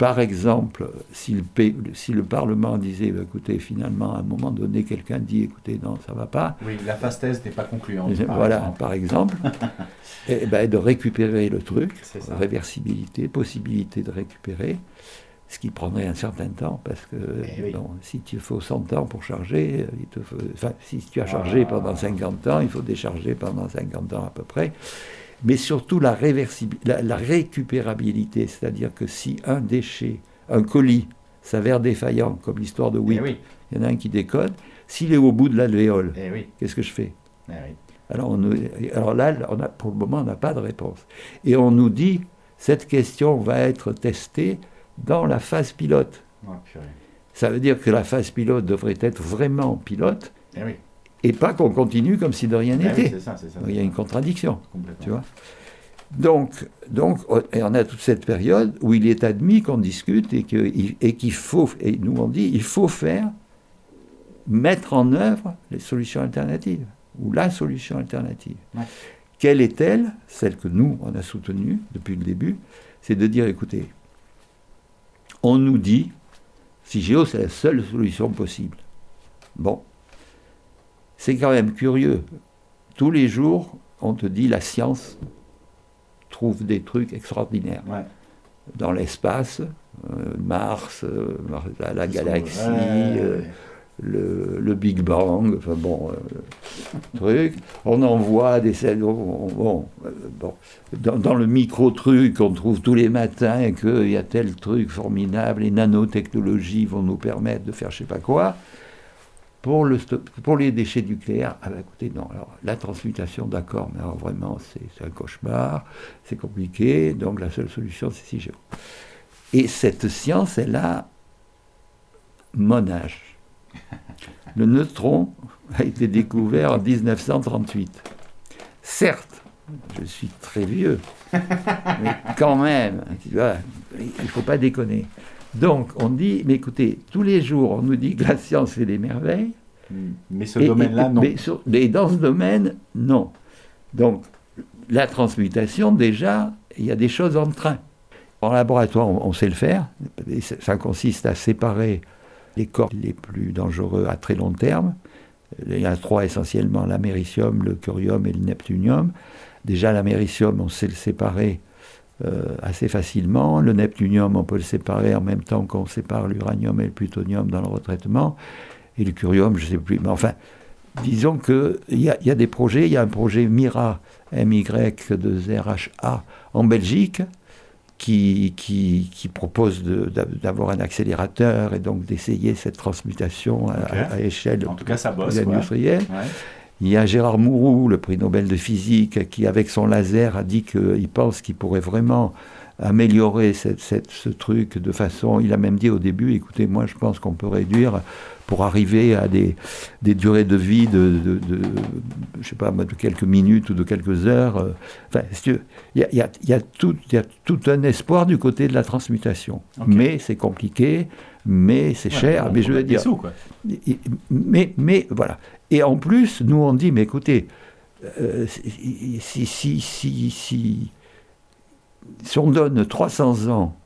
par exemple, si le, si le Parlement disait, bah, écoutez, finalement, à un moment donné, quelqu'un dit, écoutez, non, ça ne va pas. Oui, la phase thèse n'est pas concluante. voilà, par exemple. [LAUGHS] et, ben, de récupérer le truc, réversibilité, possibilité de récupérer ce qui prendrait un certain temps, parce que eh si tu faut 100 ans pour charger, il te faut, enfin, si tu as chargé ah. pendant 50 ans, il faut décharger pendant 50 ans à peu près. Mais surtout la, la, récupérabilité, c'est-à-dire que si un déchet, un colis, s'avère défaillant, comme l'histoire de eh il y en a un qui décode, s'il est au bout de l'alvéole, eh qu'est-ce que je fais? Alors, on, alors, là, on a, pour le moment, on n'a pas de réponse. Et on nous dit, cette question va être testée dans la phase pilote. ça veut dire que la phase pilote devrait être vraiment pilote. Eh et pas qu'on continue comme si de rien eh n'était. Il y a une contradiction. Tu vois donc, donc, et on a toute cette période où il est admis qu'on discute et qu'il faut, et nous on dit, il faut faire, mettre en œuvre les solutions alternatives, ou la solution alternative. Quelle est-elle? Celle que nous, on a soutenue depuis le début, c'est de dire, écoutez, on nous dit, CIGEO, c'est la seule solution possible. Bon, c'est quand même curieux. Tous les jours, on te dit la science trouve des trucs extraordinaires. Dans l'espace, euh, Mars, euh, la, galaxie, euh, le, Big Bang, enfin bon, truc. On envoie des bon, euh, bon, dans, le micro-truc qu'on trouve tous les matins et qu'il y a tel truc formidable, les nanotechnologies vont nous permettre de faire je sais pas quoi. Pour, le pour les déchets nucléaires, ah ben, écoutez, non, alors la transmutation, d'accord, mais alors vraiment, c'est un cauchemar, c'est compliqué, donc la seule solution, c'est CIGEO. Et cette science, elle a mon âge. [LAUGHS] Le neutron a été découvert en 1938. Certes, je suis très vieux, [LAUGHS] mais quand même, il ne faut pas déconner. Donc, on dit, mais écoutez, tous les jours, on nous dit que la science fait des merveilles. Mais ce domaine-là, non. Mais, dans ce domaine, non. Donc, la transmutation, déjà, il y a des choses en train. En laboratoire, on, on sait le faire. Ça consiste à séparer les corps les plus dangereux à très long terme. Il y en a trois essentiellement, l'américium, le curium et le neptunium. Déjà, l'américium, on sait le séparer assez facilement. Le neptunium, on peut le séparer en même temps qu'on sépare l'uranium et le plutonium dans le retraitement. Et le curium, je ne sais plus. Mais enfin, disons qu'il y, y, a des projets. Il y a un projet MIRA, MY2RHA, en Belgique, qui, qui, propose d'avoir un accélérateur et donc d'essayer cette transmutation à, échelle en tout cas, ça bosse, industrielle. Il y a Gérard Mourou, le prix Nobel de physique, qui avec son laser a dit qu'il pense qu'il pourrait vraiment améliorer cette, ce truc de façon... Il a même dit au début, écoutez, moi je pense qu'on peut réduire pour arriver à des, des durées de vie de, de, je sais pas, de quelques minutes ou de quelques heures. Enfin, il y a, y, a, y, a tout, y a tout un espoir du côté de la transmutation. Mais c'est compliqué, mais c'est cher. Mais je veux dire. Sous, quoi. Mais, mais voilà. Et en plus, nous on dit, mais écoutez, euh, si, si, si, si, on donne 300 ans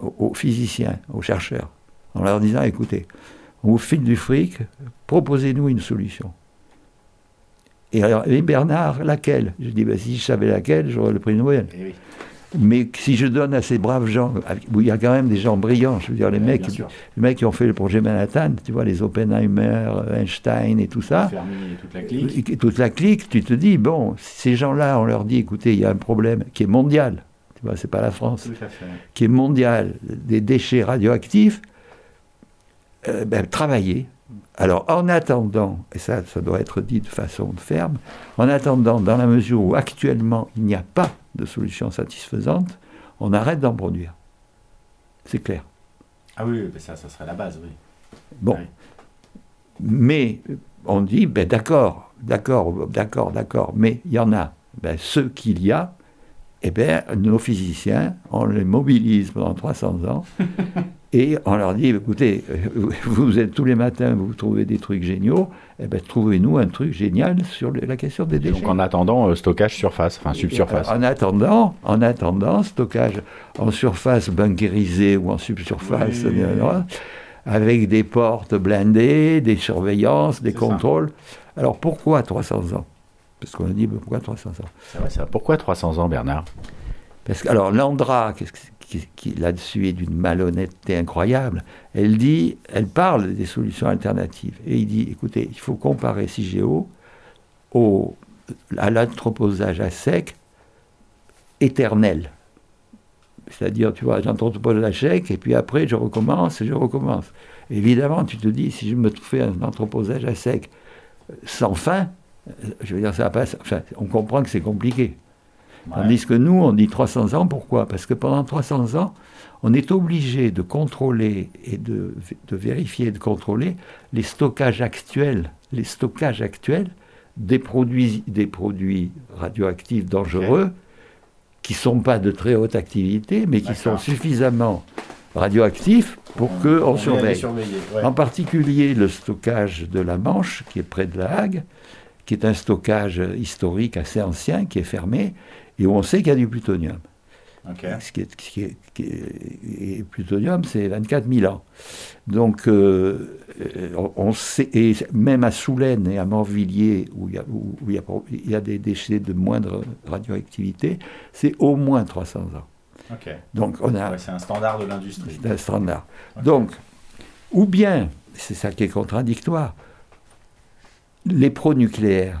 aux physiciens, aux chercheurs, en leur disant, écoutez, on vous file du fric, proposez-nous une solution. Et alors, Bernard, laquelle? Je dis, ben, si je savais laquelle, j'aurais le prix Nobel. Eh Mais si je donne à ces braves gens, où il y a quand même des gens brillants, je veux dire, les, mecs, les mecs qui ont fait le projet Manhattan, tu vois, les Oppenheimer, Einstein et tout ça, et toute la clique. toute la clique, tu te dis, bon, ces gens-là, on leur dit, écoutez, il y a un problème qui est mondial, tu vois, c'est pas la France, qui est mondial, des déchets radioactifs, euh, ben, travailler. Alors, en attendant, et ça, ça doit être dit de façon ferme, en attendant, dans la mesure où actuellement il n'y a pas de solution satisfaisante, on arrête d'en produire. C'est clair. Ah oui, ça, ça serait la base, oui. Bon. Mais on dit, ben d'accord, d'accord, d'accord, d'accord, mais il y en a. Ben, ceux qu'il y a, eh bien, nos physiciens, on les mobilise pendant 300 ans [LAUGHS] Et on leur dit, écoutez, vous êtes tous les matins, vous trouvez des trucs géniaux, eh ben, trouvez-nous un truc génial sur la question des déchets. Donc en attendant, euh, stockage surface, enfin subsurface. En attendant, en attendant, stockage en surface bunkérisée ou en subsurface, euh, avec des portes blindées, des surveillances, des contrôles. Alors pourquoi 300 ans? Parce qu'on a dit, pourquoi 300 ans? C'est vrai, ça. Pourquoi 300 ans, Bernard? Parce que, alors, l'Andra, qu'est-ce que qui, là-dessus est d'une malhonnêteté incroyable, elle dit, elle parle des solutions alternatives. Et il dit, écoutez, il faut comparer CIGEO au, à l'anthroposage à sec éternel. C'est-à-dire, tu vois, j'anthropose à sec et puis après je recommence et je recommence. Évidemment, tu te dis, si je me fais un anthroposage à sec sans fin, je veux dire, ça passe. Enfin, on comprend que c'est compliqué. Tandis que nous, on dit 300 ans, pourquoi? Parce que pendant 300 ans, on est obligé de contrôler et de, vérifier et de contrôler les stockages actuels, les stockages actuels des produits, des produits radioactifs dangereux qui ne sont pas de très haute activité, mais qui sont suffisamment radioactifs pour qu'on surveille. En particulier le stockage de la Manche, qui est près de la Hague, qui est un stockage historique assez ancien, qui est fermé, et on sait qu'il y a du plutonium. Ce qui est, et plutonium, c'est 24 000 ans. Donc, euh, on sait, et même à Soulaine et à Morvilliers, où il y a, où il y a, il y a des déchets de moindre radioactivité, c'est au moins 300 ans. Donc, on a. c'est un standard de l'industrie. C'est un standard. Donc, ou bien, c'est ça qui est contradictoire, les pro-nucléaires,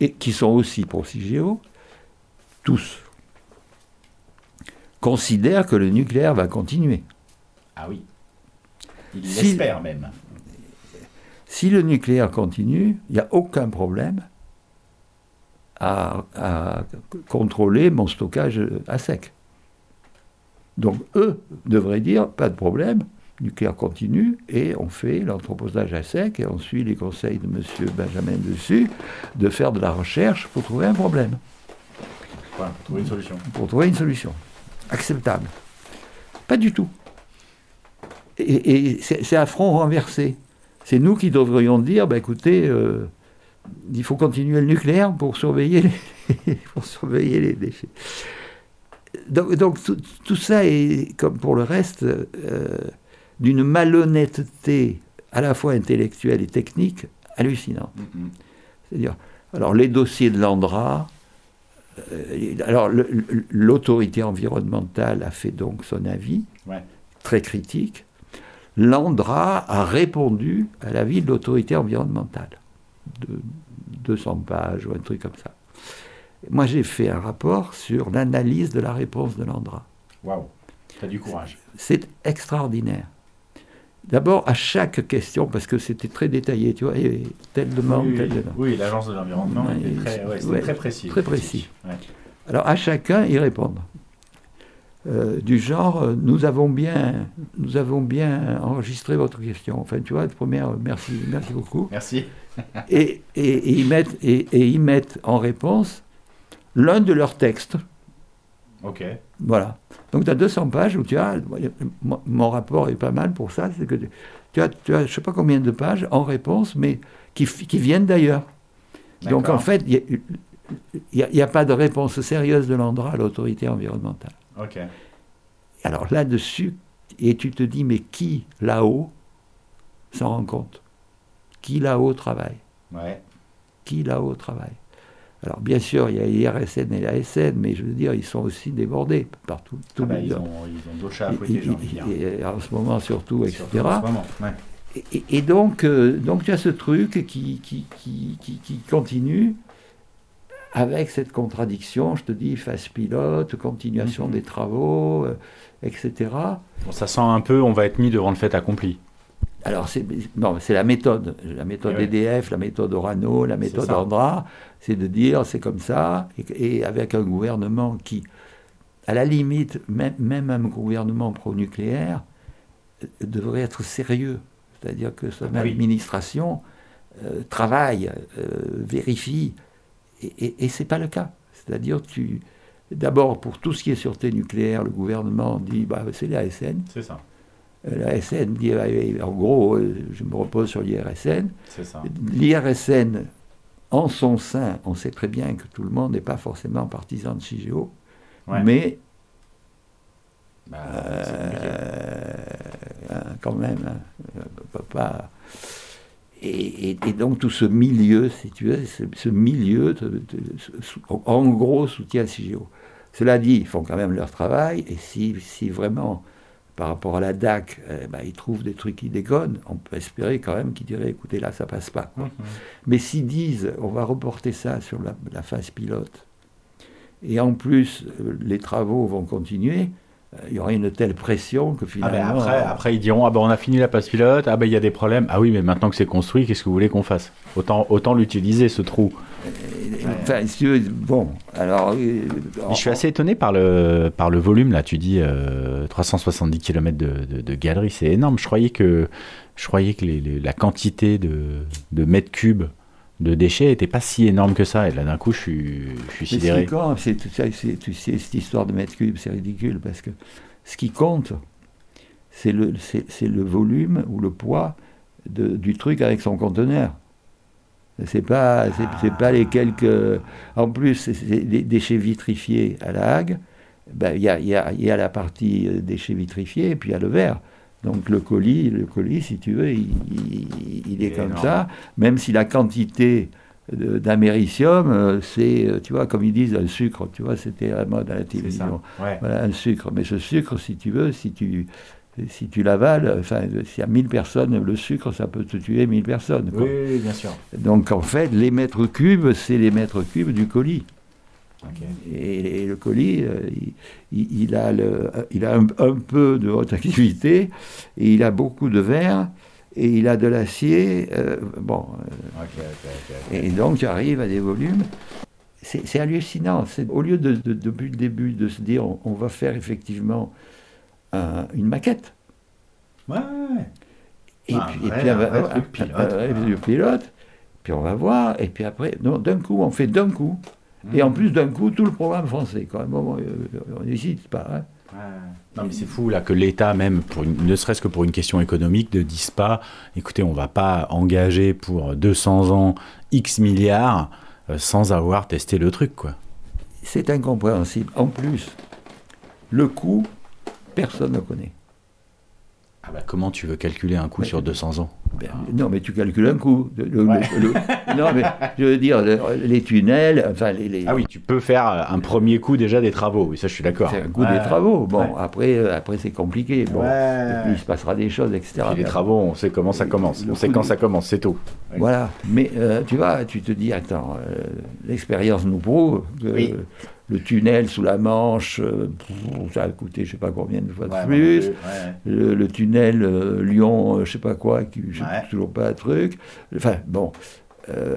et, qui sont aussi pro-CIGEO, tous, considèrent que le nucléaire va continuer. Ah oui. Ils l'espèrent même. Si le nucléaire continue, il n'y a aucun problème à, contrôler mon stockage à sec. Donc eux devraient dire, pas de problème, nucléaire continue, et on fait l'anthroposage à sec, et on suit les conseils de M. Benjamin dessus, de faire de la recherche pour trouver un problème pour trouver une solution. Pour trouver une solution. Acceptable. Pas du tout. Et, c'est à front renversé. C'est nous qui devrions dire, bah, écoutez, euh, il faut continuer le nucléaire pour surveiller les, [LAUGHS] pour surveiller les déchets. Donc, donc tout, ça est, comme pour le reste, euh, d'une malhonnêteté à la fois intellectuelle et technique hallucinante. Mhm. C'est-à-dire, alors les dossiers de l'Andra, alors le- le- l'autorité environnementale a fait donc son avis, Ouais. très critique. L'Andra a répondu à l'avis de l'autorité environnementale, de 200 pages ou un truc comme ça. Moi, j'ai fait un rapport sur l'analyse de la réponse de l'Andra. Waouh, t'as du courage. C'est extraordinaire. D'abord, à chaque question, parce que c'était très détaillé, tu vois, et telle demande, oui, telle demande. oui, l'agence de l'environnement était très, ouais, c'était ouais, très précis. très précis. Ouais. Alors, à chacun, ils répondent. Euh, du genre, euh, nous avons bien, nous avons bien enregistré votre question. Enfin, tu vois, première, merci, merci beaucoup. Merci. Et, et- et ils mettent, et, et ils mettent en réponse l'un de leurs textes. Ok. Voilà. Donc tu as 200 pages où tu as, mon- rapport est pas mal pour ça, c'est que tu- tu as, tu as je sais pas combien de pages en réponse, mais qui, viennent d'ailleurs. Donc en fait, il n'y a, il y a pas de réponse sérieuse de l'Andra à l'autorité environnementale. Ok. Alors là-dessus, et tu te dis, mais qui là-haut s'en rend compte? Qui là-haut travaille? Ouais. Qui là-haut travaille? Alors bien sûr, il y a l'IRSN et la SN, mais je veux dire, ils sont aussi débordés partout. Ah tous bah, les ils, ont, ils ont d'autres chats à Et- fouetter, j'ai envie de dire. et- et en ce moment surtout, etc. Surtout en ce moment. Ouais. Et, donc, euh, donc tu as ce truc qui, qui, qui, qui- qui continue avec cette contradiction, je te dis, phase pilote, continuation Mhm. des travaux, euh, etc. Bon, ça sent un peu, on va être mis devant le fait accompli. Alors, c'est non, c'est la méthode. La méthode oui. EDF, la méthode Orano, la méthode. Andra, c'est de dire c'est comme ça, et, et avec un gouvernement qui, à la limite, même, même un gouvernement pro-nucléaire, euh, devrait être sérieux. C'est-à-dire que son Ah administration euh, travaille, euh, vérifie, et, et, et c'est pas le cas. C'est-à-dire tu. D'abord, pour tout ce qui est sûreté nucléaire, le gouvernement dit bah, c'est la SN. C'est ça. Euh, La SN dit, ah, en gros, euh, je me repose sur l'IRSN. L'IRSN, en son sein, on sait très bien que tout le monde n'est pas forcément partisan de CIGEO, Ouais. mais Bah, euh, hein, quand même, hein, on peut pas. Et, et- et donc tout ce milieu, si tu veux, ce, ce milieu, en gros, soutient CIGEO. Cela dit, ils font quand même leur travail, et si, si vraiment, par rapport à la DAC, eh ben, ils trouvent des trucs qui déconnent, on peut espérer quand même qu'ils diraient, écoutez, là, ça passe pas. quoi. Mhm. Mais s'ils disent, on va reporter ça sur la, la phase pilote, et en plus, euh, les travaux vont continuer, euh, il y aura une telle pression que Ah finalement... ben après, après, ils diront Ah ben on a fini la passe pilote, ah ben il y a des problèmes. Ah oui, mais maintenant que c'est construit, qu'est-ce que vous voulez qu'on fasse? Autant, autant l'utiliser ce trou. Euh, Enfin, si tu veux, bon, alors... euh, Mais je suis assez étonné par le, par le volume, là. Tu dis euh, 370 km de, de, de galerie, c'est énorme. Je croyais que, je croyais que les- les- la quantité de, de mètres cubes de déchets était pas si énorme que ça. Et là, d'un coup, je suis, je suis sidéré. c'est tout ça, tu sais, cette histoire de mètre cube, c'est ridicule, parce que ce qui compte, c'est le, c'est, c'est le volume ou le poids de- du truc avec son conteneur. C'est pas, c'est, c'est pas les quelques. En plus, des déchets vitrifiés à la Hague. Ben, Il y, a, y a- y a la partie euh, déchets vitrifiés et puis il y a le verre. Donc le colis, le colis, si tu veux, il, il- il est comme énorme. ça. Même si la quantité de- d'américium, euh, c'est, euh, tu vois, comme ils disent, un sucre, tu vois, c'était la mode à la télévision. Ouais. Voilà, un sucre. Mais ce sucre, si tu veux, si tu, si tu l'avales, enfin, s'il y a 1000 personnes, le sucre, ça peut te tuer 1000 personnes. quoi. Oui, bien sûr. Donc en fait, les mètres cubes, c'est les mètres cubes du colis. Et, et le colis, euh, il, a, le, il a un, un peu de haute [LAUGHS] activité, et il a beaucoup de verre, et il a de l'acier. euh, bon, euh, et donc, tu arrives à des volumes. C'est hallucinant. Au lieu de, de- depuis le début de se dire on, on va faire effectivement un- une maquette. Ouais. Et puis, et un truc pilote, un. Puis on va voir. Et puis après, d'un coup, on fait d'un coup. Et en Mhm. plus, d'un coup, tout le programme français. Quand même, euh, on n'hésite pas. hein. Ouais. Non mais c'est fou là que l'État même, pour une- ne serait-ce que pour une question économique, ne dise pas, écoutez, on va pas engager pour 200 ans X milliards euh, sans avoir testé le truc quoi. C'est incompréhensible. En plus, le coût, personne ne connaît. Ah bah, comment tu veux calculer un coût sur 200 ans? Ben, Non, mais tu calcules un coût. non, mais je veux dire, les tunnels, enfin les, Ah oui, tu peux faire un premier coup déjà des travaux, oui, ça je suis d'accord. C'est un coup des travaux. Bon, après, euh, après c'est compliqué. Bon, et puis il se passera des choses, etc. les travaux, on sait comment ça commence. on sait quand ça commence, c'est tôt. Voilà. Mais euh, tu vois, tu te dis, attends, euh, l'expérience nous prouve que le tunnel sous la Manche, euh, ça a coûté je sais pas combien de fois de plus. Le, tunnel euh, Lyon, je euh, je sais pas quoi, qui, je sais toujours pas un truc. Enfin bon,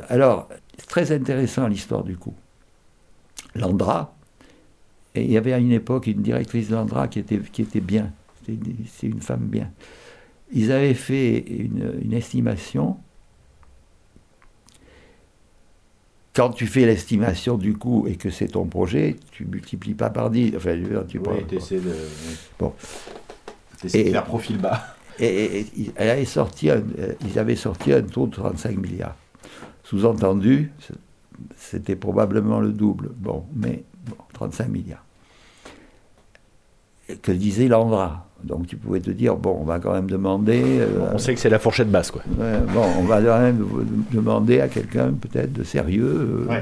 alors c'est très intéressant l'histoire du coup. Landra, et il y avait à une époque une directrice Landra qui était, qui était bien, c'est une, femme bien. Ils avaient fait une, une estimation quand tu fais l'estimation du coût et que c'est ton projet, tu multiplies pas par 10. Enfin, tu oui, tu essaies de. Bon. Essaies de faire profil bas. Et, elle avait sorti euh, ils avaient sorti un taux de 35 milliards. Sous-entendu, c'était probablement le double. Bon, mais 35 milliards. que disait Landra? Donc tu pouvais te dire, bon, on va quand même demander... Euh, on sait que c'est la fourchette basse, quoi. bon, on va quand même demander à quelqu'un peut-être de sérieux, euh,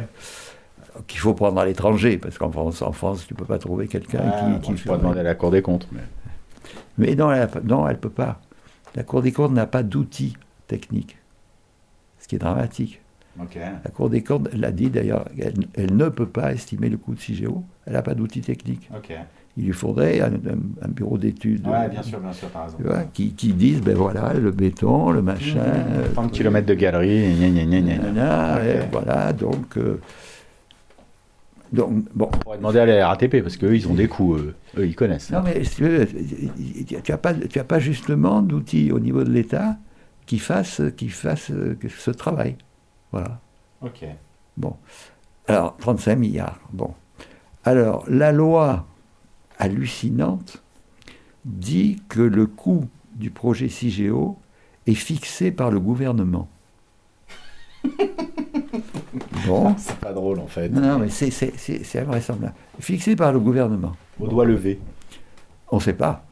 qu'il faut prendre à l'étranger, parce qu'en France, en France, tu ne peux pas trouver quelqu'un qui... qui tu peux demander à la Cour des comptes. Mais, mais non, elle ne peut pas. La Cour des comptes n'a pas d'outils techniques, ce qui est dramatique. La Cour des comptes l'a dit d'ailleurs, elle, ne peut pas estimer le coût de CIGEO, elle n'a pas d'outils techniques il lui faudrait un, bureau d'études qui, qui disent, ben voilà, le béton, le machin. 30 euh, km de galerie, gna, gna, gna, voilà, donc... Euh, donc, bon. On pourrait demander à la RATP, parce qu'eux, ils ont des coûts, eux, ils connaissent. Non, mais tu n'as pas, tu as pas justement d'outils au niveau de l'État qui fassent, qui fassent ce travail. Voilà. Ok. Bon. Alors, 35 milliards. Bon. Alors, la loi hallucinante dit que le coût du projet CIGEO est fixé par le gouvernement. [LAUGHS] bon. C'est pas drôle en fait. Non, mais c'est invraisemblable. Fixé par le gouvernement. Au doigt levé. On ne sait pas.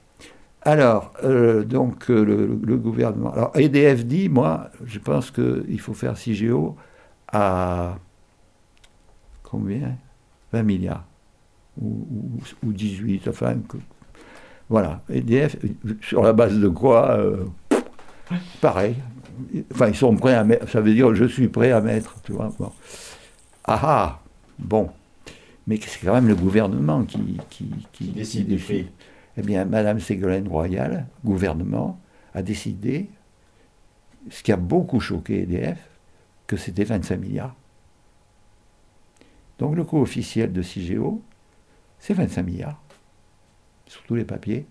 Alors, euh, donc, euh, le, gouvernement. Alors, EDF dit, moi, je pense qu'il faut faire CIGEO à. Combien? 20 milliards ou, 18, enfin, voilà. EDF, sur la base de quoi euh, Pareil. Enfin, ils sont prêts à mettre, ça veut dire je suis prêt à mettre, tu vois. Bon. Ah ah Bon. Mais c'est quand même le gouvernement qui, qui, décide prix. Eh bien, Madame Ségolène Royal, gouvernement, a décidé, ce qui a beaucoup choqué EDF, que c'était 25 milliards. Donc le coût officiel de CIGEO, c'est 25 milliards, sur tous les papiers,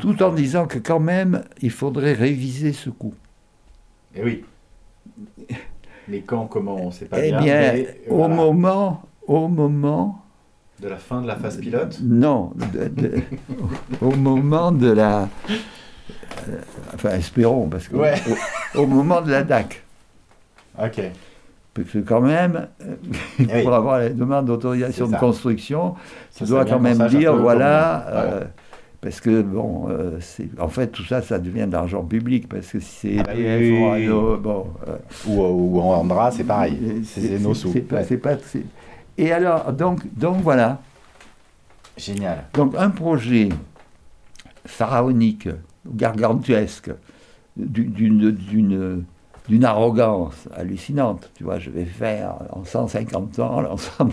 tout en disant que quand même, il faudrait réviser ce coût. Eh oui. Mais quand, comment, on ne sait pas eh bien. au moment, au moment. De la fin de la phase pilote? Non, [LAUGHS] au, moment de la. Euh, enfin, espérons, parce que. au, moment de la DAC. Ok. Parce que quand même, [LAUGHS] eh pour avoir la demande d'autorisation de construction, tu dois quand même dire, voilà, euh, parce que, bon, euh, en fait, tout ça, ça devient de l'argent public, parce que si c'est ah bah bon... Euh, ou, en Andra, c'est pareil, c'est nos sous. Pas, pas, et alors, donc, donc voilà. Génial. Donc un projet pharaonique, gargantuesque, d'une d'une arrogance hallucinante. Tu vois, je vais faire en 150 ans [LAUGHS] l'ensemble.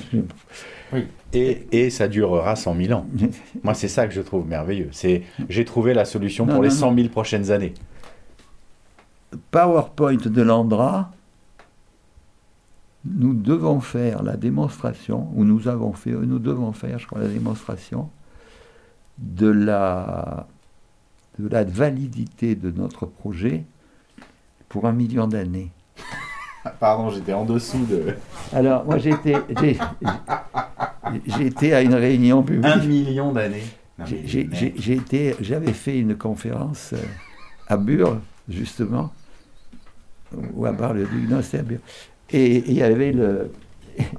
Oui. Et, et, ça durera 100 000 ans. [LAUGHS] Moi, c'est ça que je trouve merveilleux. C'est j'ai trouvé la solution pour les 100 000 prochaines années. PowerPoint de Landra, nous devons faire la démonstration, ou nous avons fait, nous devons faire, je crois, la démonstration de la, de la validité de notre projet pour un million d'années. [LAUGHS] Pardon, j'étais en dessous de. Alors, moi, j'étais, j'étais à une réunion publique. Un million d'années. J'avais fait une conférence euh, à Bure, justement, ou à Bar-le-Duc, non, c'était à Bure. Et il y avait le.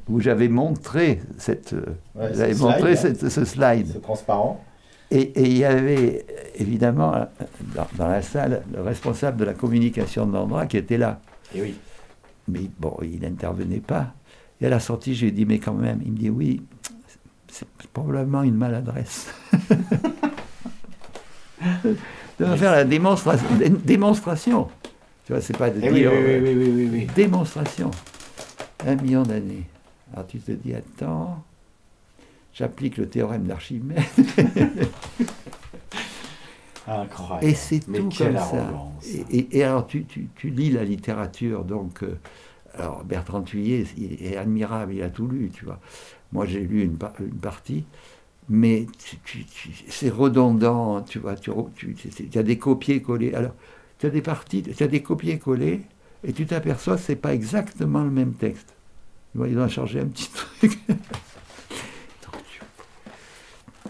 où j'avais montré cette. Ouais, montré ce slide. C'est transparent. Et il y avait évidemment dans, la salle le responsable de la communication de l'endroit qui était là. Et oui. Mais bon, il n'intervenait pas. Et à la sortie, je lui ai dit, mais quand même, il me dit, oui, c'est probablement une maladresse. [LAUGHS] de faire la démonstration. démonstration. Tu vois, c'est pas de eh dire. Oui, oui, oui, oui, Démonstration. Un million d'années. Alors tu te dis, attends, j'applique le théorème d'Archimède. [LAUGHS] Incroyable. Et c'est tout comme ça. Et, alors tu, tu, lis la littérature, donc. Euh, alors Bertrand Thuillier il est admirable, il a tout lu, tu vois. Moi j'ai lu une, une, partie, mais c'est redondant, tu vois. Tu, tu as des copier-coller. Alors tu as des parties, tu as des copier-coller, et tu t'aperçois que ce n'est pas exactement le même texte. Tu ils ont changé un petit [LAUGHS] truc.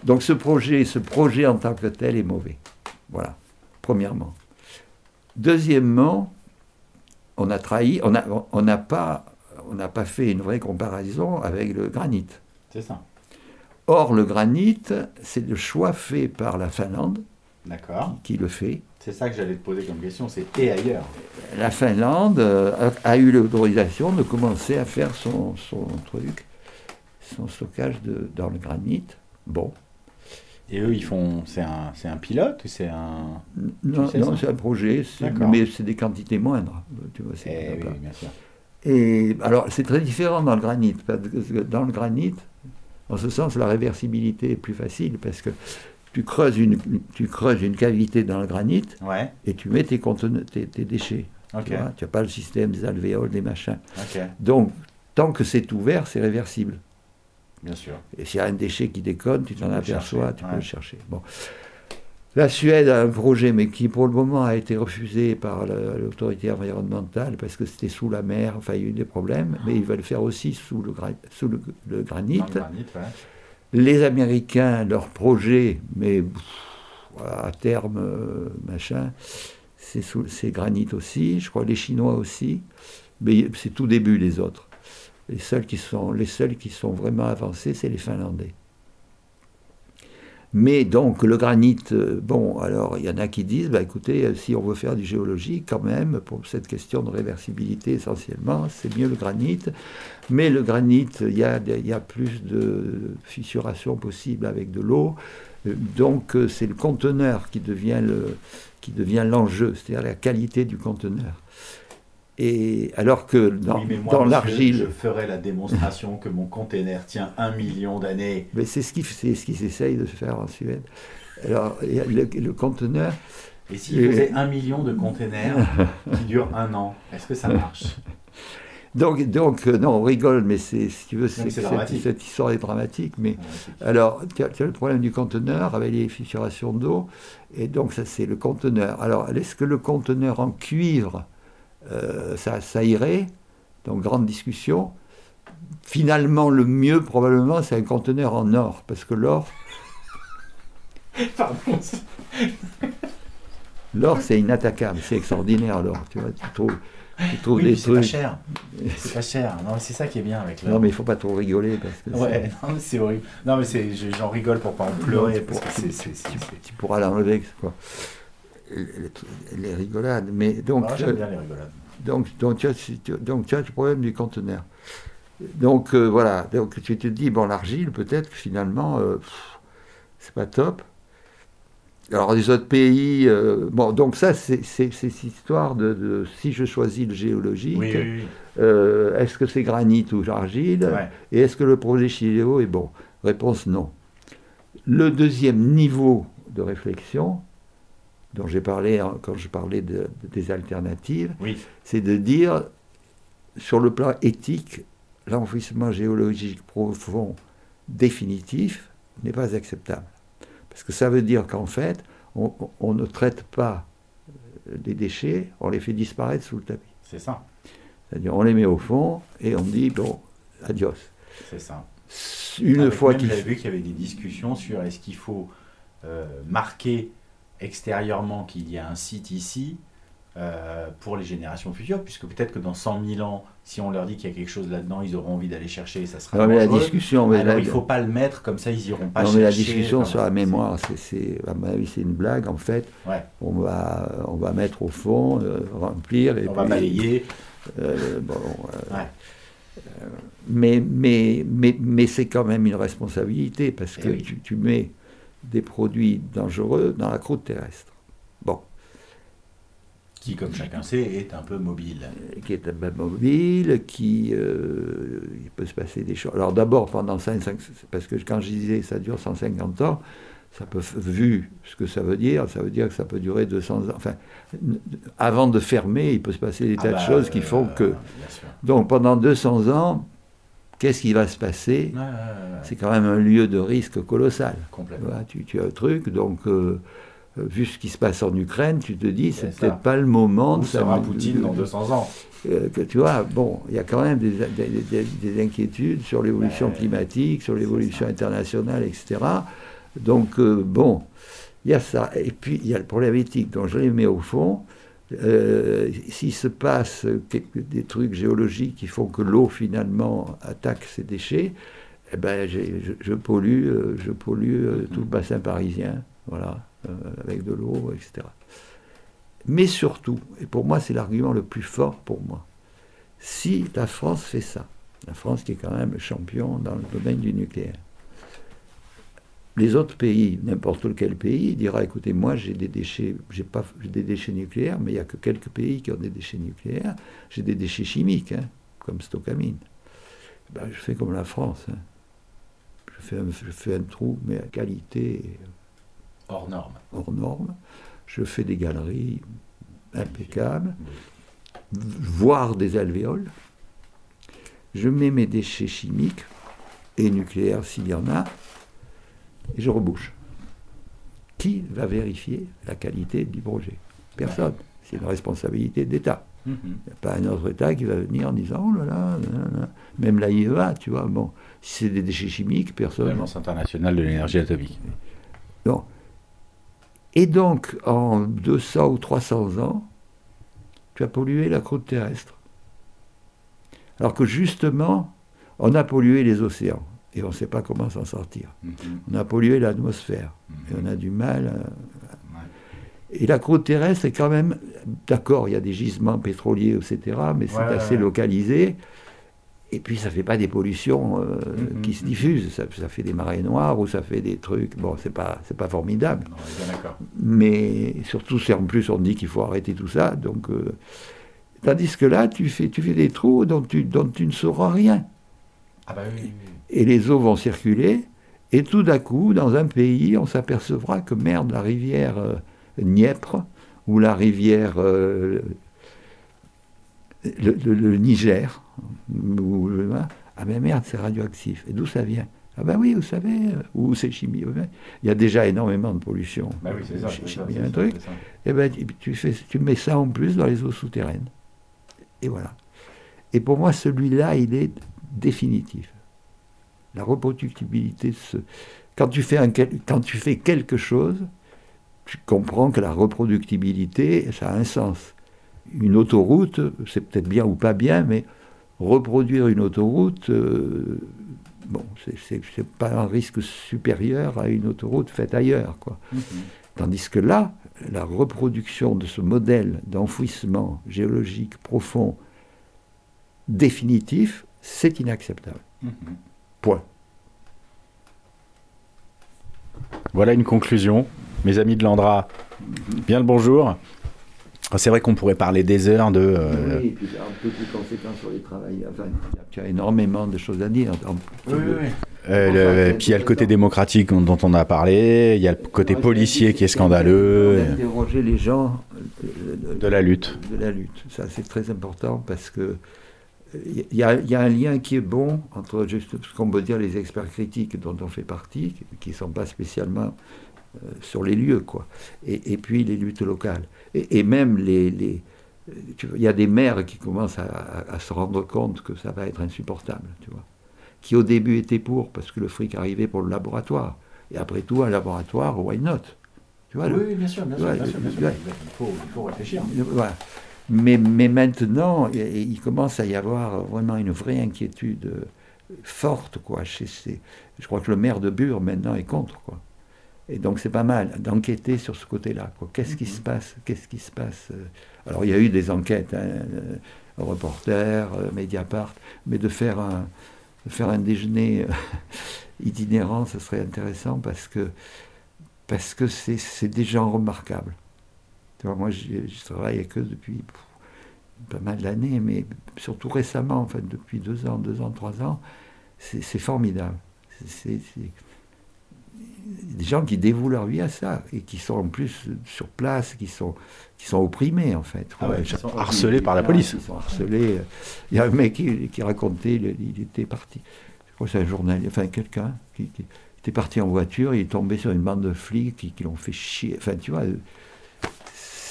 Donc ce projet, ce projet en tant que tel est mauvais. Voilà, premièrement. Deuxièmement, on a trahi, on n'a on pas, on pas fait une vraie comparaison avec le granit. C'est ça. Or, le granit, c'est le choix fait par la Finlande qui, qui, le fait. C'est ça que j'allais te poser comme question, c'est et ailleurs. La Finlande euh, a, eu l'autorisation de commencer à faire son, son truc, son stockage de, dans le granit. Bon, et eux, ils font. C'est un, c'est un pilote ou c'est un. Non, non c'est un projet, mais c'est des quantités moindres. Tu vois, eh oui, bien sûr. Et alors, c'est très différent dans le granit. Parce que dans le granit, en ce sens, la réversibilité est plus facile parce que tu creuses une, tu creuses une cavité dans le granit et tu mets tes, tes, tes déchets. Tu n'as pas le système des alvéoles, des machins. Donc, tant que c'est ouvert, c'est réversible. Bien sûr. Et s'il y a un déchet qui déconne, tu t'en aperçois, tu peux le chercher. Bon. La Suède a un projet, mais qui pour le moment a été refusé par l'autorité environnementale parce que c'était sous la mer, enfin il y a eu des problèmes, mais ils veulent le faire aussi sous le, sous le, granit. Les Américains, leur projet, mais à terme, euh, machin, c'est granit aussi, je crois les Chinois aussi, mais c'est tout début les autres. Les seuls qui sont, vraiment avancés, c'est les Finlandais. Mais donc le granit, euh, bon, alors il y en a qui disent, bah, écoutez, euh, si on veut faire du géologie, quand même, pour cette question de réversibilité essentiellement, c'est mieux le granit. Mais le granit, il y a, y a plus de fissuration possible avec de l'eau. Euh, donc c'est le conteneur qui devient l'enjeu, c'est-à-dire la qualité du conteneur. Et alors que dans, dans l'argile. Je ferai la démonstration que mon container tient un million d'années. Mais c'est ce qu'ils ce essayent de faire en Suède. Alors, le, le conteneur. Et s'ils faisaient un million de containers qui durent un an, est-ce que ça [LAUGHS] marche? Donc, donc, euh, non, on rigole, mais c'est, si tu veux, c'est, cette, histoire est dramatique. Mais alors, tu as, le problème du conteneur avec les fissurations d'eau, et donc ça, c'est le conteneur. Alors, est-ce que le conteneur en cuivre euh, ça, irait. Donc, grande discussion. Finalement, le mieux, probablement, c'est un conteneur en or, parce que l'or. Pardon. L'or, c'est inattaquable, c'est extraordinaire, l'or. Tu vois, tu trouves, tu trouves des trucs. C'est pas cher. C'est pas cher. Non, c'est ça qui est bien avec l'or. Non, mais il faut pas trop rigoler. Parce que ouais, non, mais c'est horrible. Non, mais j'en rigole pour pas en pleurer. parce que tu, tu, pourras l'enlever, quoi les, rigolades. Mais donc, ah, j'aime bien les rigolades. Donc, donc, tu as, donc, tu as le problème du conteneur. Donc, euh, voilà. Donc, tu te dis, bon, l'argile, peut-être que finalement, euh, c'est pas top. Alors, les autres pays. Euh, bon, donc, ça, c'est cette histoire de, si je choisis le géologique, est-ce que c'est granit ou argile? Et est-ce que le projet Chiléo est bon? Réponse non. Le deuxième niveau de réflexion, dont j'ai parlé quand je parlais des alternatives, c'est de dire, sur le plan éthique, l'enfouissement géologique profond définitif n'est pas acceptable. Parce que ça veut dire qu'en fait, on, ne traite pas les déchets, on les fait disparaître sous le tapis. C'est ça. C'est-à-dire, on les met au fond et on dit, bon, adios. C'est ça. Une fois qu'il. J'avais vu qu'il y avait des discussions sur est-ce qu'il faut euh, marquer extérieurement qu'il y a un site ici, euh, pour les générations futures, puisque peut-être que dans 100 000 ans, si on leur dit qu'il y a quelque chose là-dedans, ils auront envie d'aller chercher et ça sera non, mais la discussion, mais Alors il ne faut pas le mettre, comme ça ils iront pas non, chercher. mais la discussion sur la mémoire, c'est, à mon avis, c'est une blague. En fait, ouais. on, va, on va mettre au fond, euh, remplir. Et on va balayer. Euh, bon, ouais. mais, mais, mais, mais c'est quand même une responsabilité, parce que oui. tu, tu mets des produits dangereux dans la croûte terrestre. Bon. Qui, comme chacun sait, est un peu mobile. Qui est un peu mobile, qui euh, il peut se passer des choses. Alors d'abord, pendant 5, 5, parce que quand je disais ça dure 150 ans, ça peut, vu ce que ça veut dire, ça veut dire que ça peut durer 200 ans. Enfin, avant de fermer, il peut se passer des tas ah bah, de choses qui font que. Donc pendant 200 ans, qu'est-ce qui va se passer ouais, ouais, ouais. C'est quand même un lieu de risque colossal. Complètement. Voilà, tu, tu, as un truc, donc euh, vu ce qui se passe en Ukraine, tu te dis, c'est peut-être pas le moment Où de sera Poutine dans 200 ans? Euh, que tu vois, bon, il y a quand même des, des, des, des inquiétudes sur l'évolution climatique, sur l'évolution internationale, etc. Donc, euh, bon, il y a ça. Et puis, il y a le problème éthique. Donc, je les mets au fond. Euh, S'il se passe quelques, des trucs géologiques qui font que l'eau, finalement, attaque ces déchets, eh ben, je, je, pollue, euh, je pollue euh, tout le bassin parisien, voilà, euh, avec de l'eau, etc. Mais surtout, et pour moi c'est l'argument le plus fort pour moi, si la France fait ça, la France qui est quand même champion dans le domaine du nucléaire, les autres pays, n'importe lequel pays, dira écoutez, moi j'ai des déchets, j'ai pas des déchets nucléaires, mais il n'y a que quelques pays qui ont des déchets nucléaires, j'ai des déchets chimiques, hein, comme stocamine. Ben, je fais comme la France. Hein. Je, fais un, je fais un trou, mais à qualité. Hors norme. Hors norme. Je fais des galeries impeccables, voire des alvéoles. Je mets mes déchets chimiques et nucléaires s'il y en a, et je rebouche. Qui va vérifier la qualité du projet? Personne. C'est une responsabilité d'État. Il n'y a pas un autre État qui va venir en disant oh là là, là, là. même la IEA, tu vois, bon, si c'est des déchets chimiques, personne. L'Agence internationale de l'énergie atomique. Non. Et donc, en 200 ou 300 ans, tu as pollué la croûte terrestre. Alors que justement, on a pollué les océans et on ne sait pas comment s'en sortir. Mm -hmm. On a pollué l'atmosphère mm -hmm. et on a du mal. À... Ouais. Et la croûte terrestre est quand même, d'accord, il y a des gisements pétroliers, etc., mais c'est ouais, assez ouais. localisé. Et puis ça ne fait pas des pollutions euh, mm -hmm. qui se diffusent, ça, ça, fait des marées noires ou ça fait des trucs. Bon, c'est pas, c'est pas formidable. Non, mais surtout si en plus on dit qu'il faut arrêter tout ça, donc. Euh, tandis que là, tu fais, tu fais des trous dont tu, dont tu ne sauras rien. Ah bah oui. Et les eaux vont circuler, et tout d'un coup, dans un pays, on s'apercevra que merde, la rivière euh, Dniepr ou la rivière euh, le, le, le, Niger, ou, ah ben merde, c'est radioactif. Et d'où ça vient? Ah ben oui, vous savez, où c'est chimie. Il y a déjà énormément de pollution. Ben oui, c'est ça. Chimie, ça, un truc. Et ben tu, fais, tu mets ça en plus dans les eaux souterraines. Et voilà. Et pour moi, celui-là, il est définitif. La reproductibilité. Quand tu, fais un, quand tu fais quelque chose, tu comprends que la reproductibilité, ça a un sens. Une autoroute, c'est peut-être bien ou pas bien, mais reproduire une autoroute, euh, bon, c'est pas un risque supérieur à une autoroute faite ailleurs. Quoi. Mm -hmm. Tandis que là, la reproduction de ce modèle d'enfouissement géologique profond définitif, c'est inacceptable. Mm -hmm. Point. Voilà une conclusion. Mes amis de l'Andra, bien le bonjour. C'est vrai qu'on pourrait parler des heures de. Euh... Oui, et puis un peu de conséquences sur les travailleurs. Enfin, il y a énormément de choses à dire. Oui, oui, oui. Euh, le, puis il y a le côté démocratique dont on a parlé, il y a le côté policier qui est scandaleux. Interroger les gens de, de la lutte. De la lutte, ça c'est très important parce que il y, a, il y, a un lien qui est bon entre juste ce qu'on peut dire les experts critiques dont on fait partie, qui ne sont pas spécialement euh, sur les lieux, quoi, et, et, puis les luttes locales. Et, et même les, les il y a des maires qui commencent à, à, à, se rendre compte que ça va être insupportable, tu vois, qui au début étaient pour parce que le fric arrivait pour le laboratoire. Et après tout, un laboratoire, why not? Tu vois, oui, bien sûr, bien sûr, ouais, bien sûr, bien sûr. ouais. Il, faut, il faut réfléchir. Voilà. Mais, mais maintenant, il- commence à y avoir vraiment une vraie inquiétude forte, quoi. Chez ces... Je crois que le maire de Bure, maintenant, est contre, quoi. Et donc, c'est pas mal d'enquêter sur ce côté-là. Qu'est-ce qui se passe? Qu'est-ce qui se passe? Alors, il y a eu des enquêtes, hein, euh, Reporter, euh, Mediapart, mais de faire un, de faire un déjeuner euh, [LAUGHS] itinérant, ce serait intéressant parce que parce que c'est des gens remarquables. Moi, je travaille avec eux depuis pff, pas mal d'années, mais surtout récemment, en fait, depuis deux ans, deux ans, trois ans, c'est formidable. C'est- des gens qui dévouent leur vie à ça et qui sont en plus sur place, qui sont, qui sont opprimés, en fait. Ah ouais, chaque sont harcelés par la police. Ils sont harcelés. Il y a un mec qui, qui racontait, il, était parti, je crois que c'est un journaliste, enfin quelqu'un, qui, qui était parti en voiture, il est tombé sur une bande de flics qui, qui l'ont fait chier. Enfin, tu vois, euh,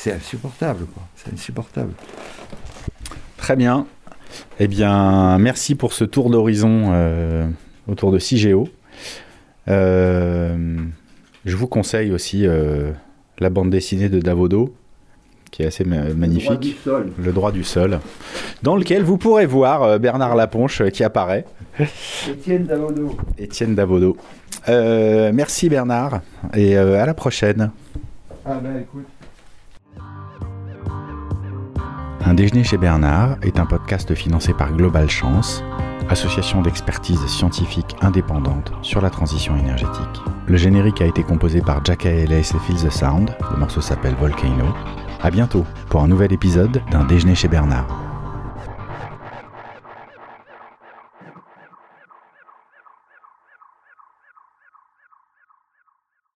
c'est insupportable, quoi. C'est insupportable. Très bien. Eh bien, merci pour ce tour d'horizon euh, autour de CIGEO. Euh, je vous conseille aussi euh, la bande dessinée de Davodo, qui est assez ma- magnifique. Le droit du sol, dans lequel vous pourrez voir euh, Bernard Laponche euh, qui apparaît, Étienne Davodo. Étienne Davodo. Euh, merci Bernard et euh, à la prochaine. Ah ben écoute. Un déjeuner chez Bernard est un podcast financé par Global Chance, association d'expertise scientifique indépendante sur la transition énergétique. Le générique a été composé par Jack Ellis et Feel the Sound. Le morceau s'appelle Volcano. À bientôt pour un nouvel épisode d'un déjeuner chez Bernard.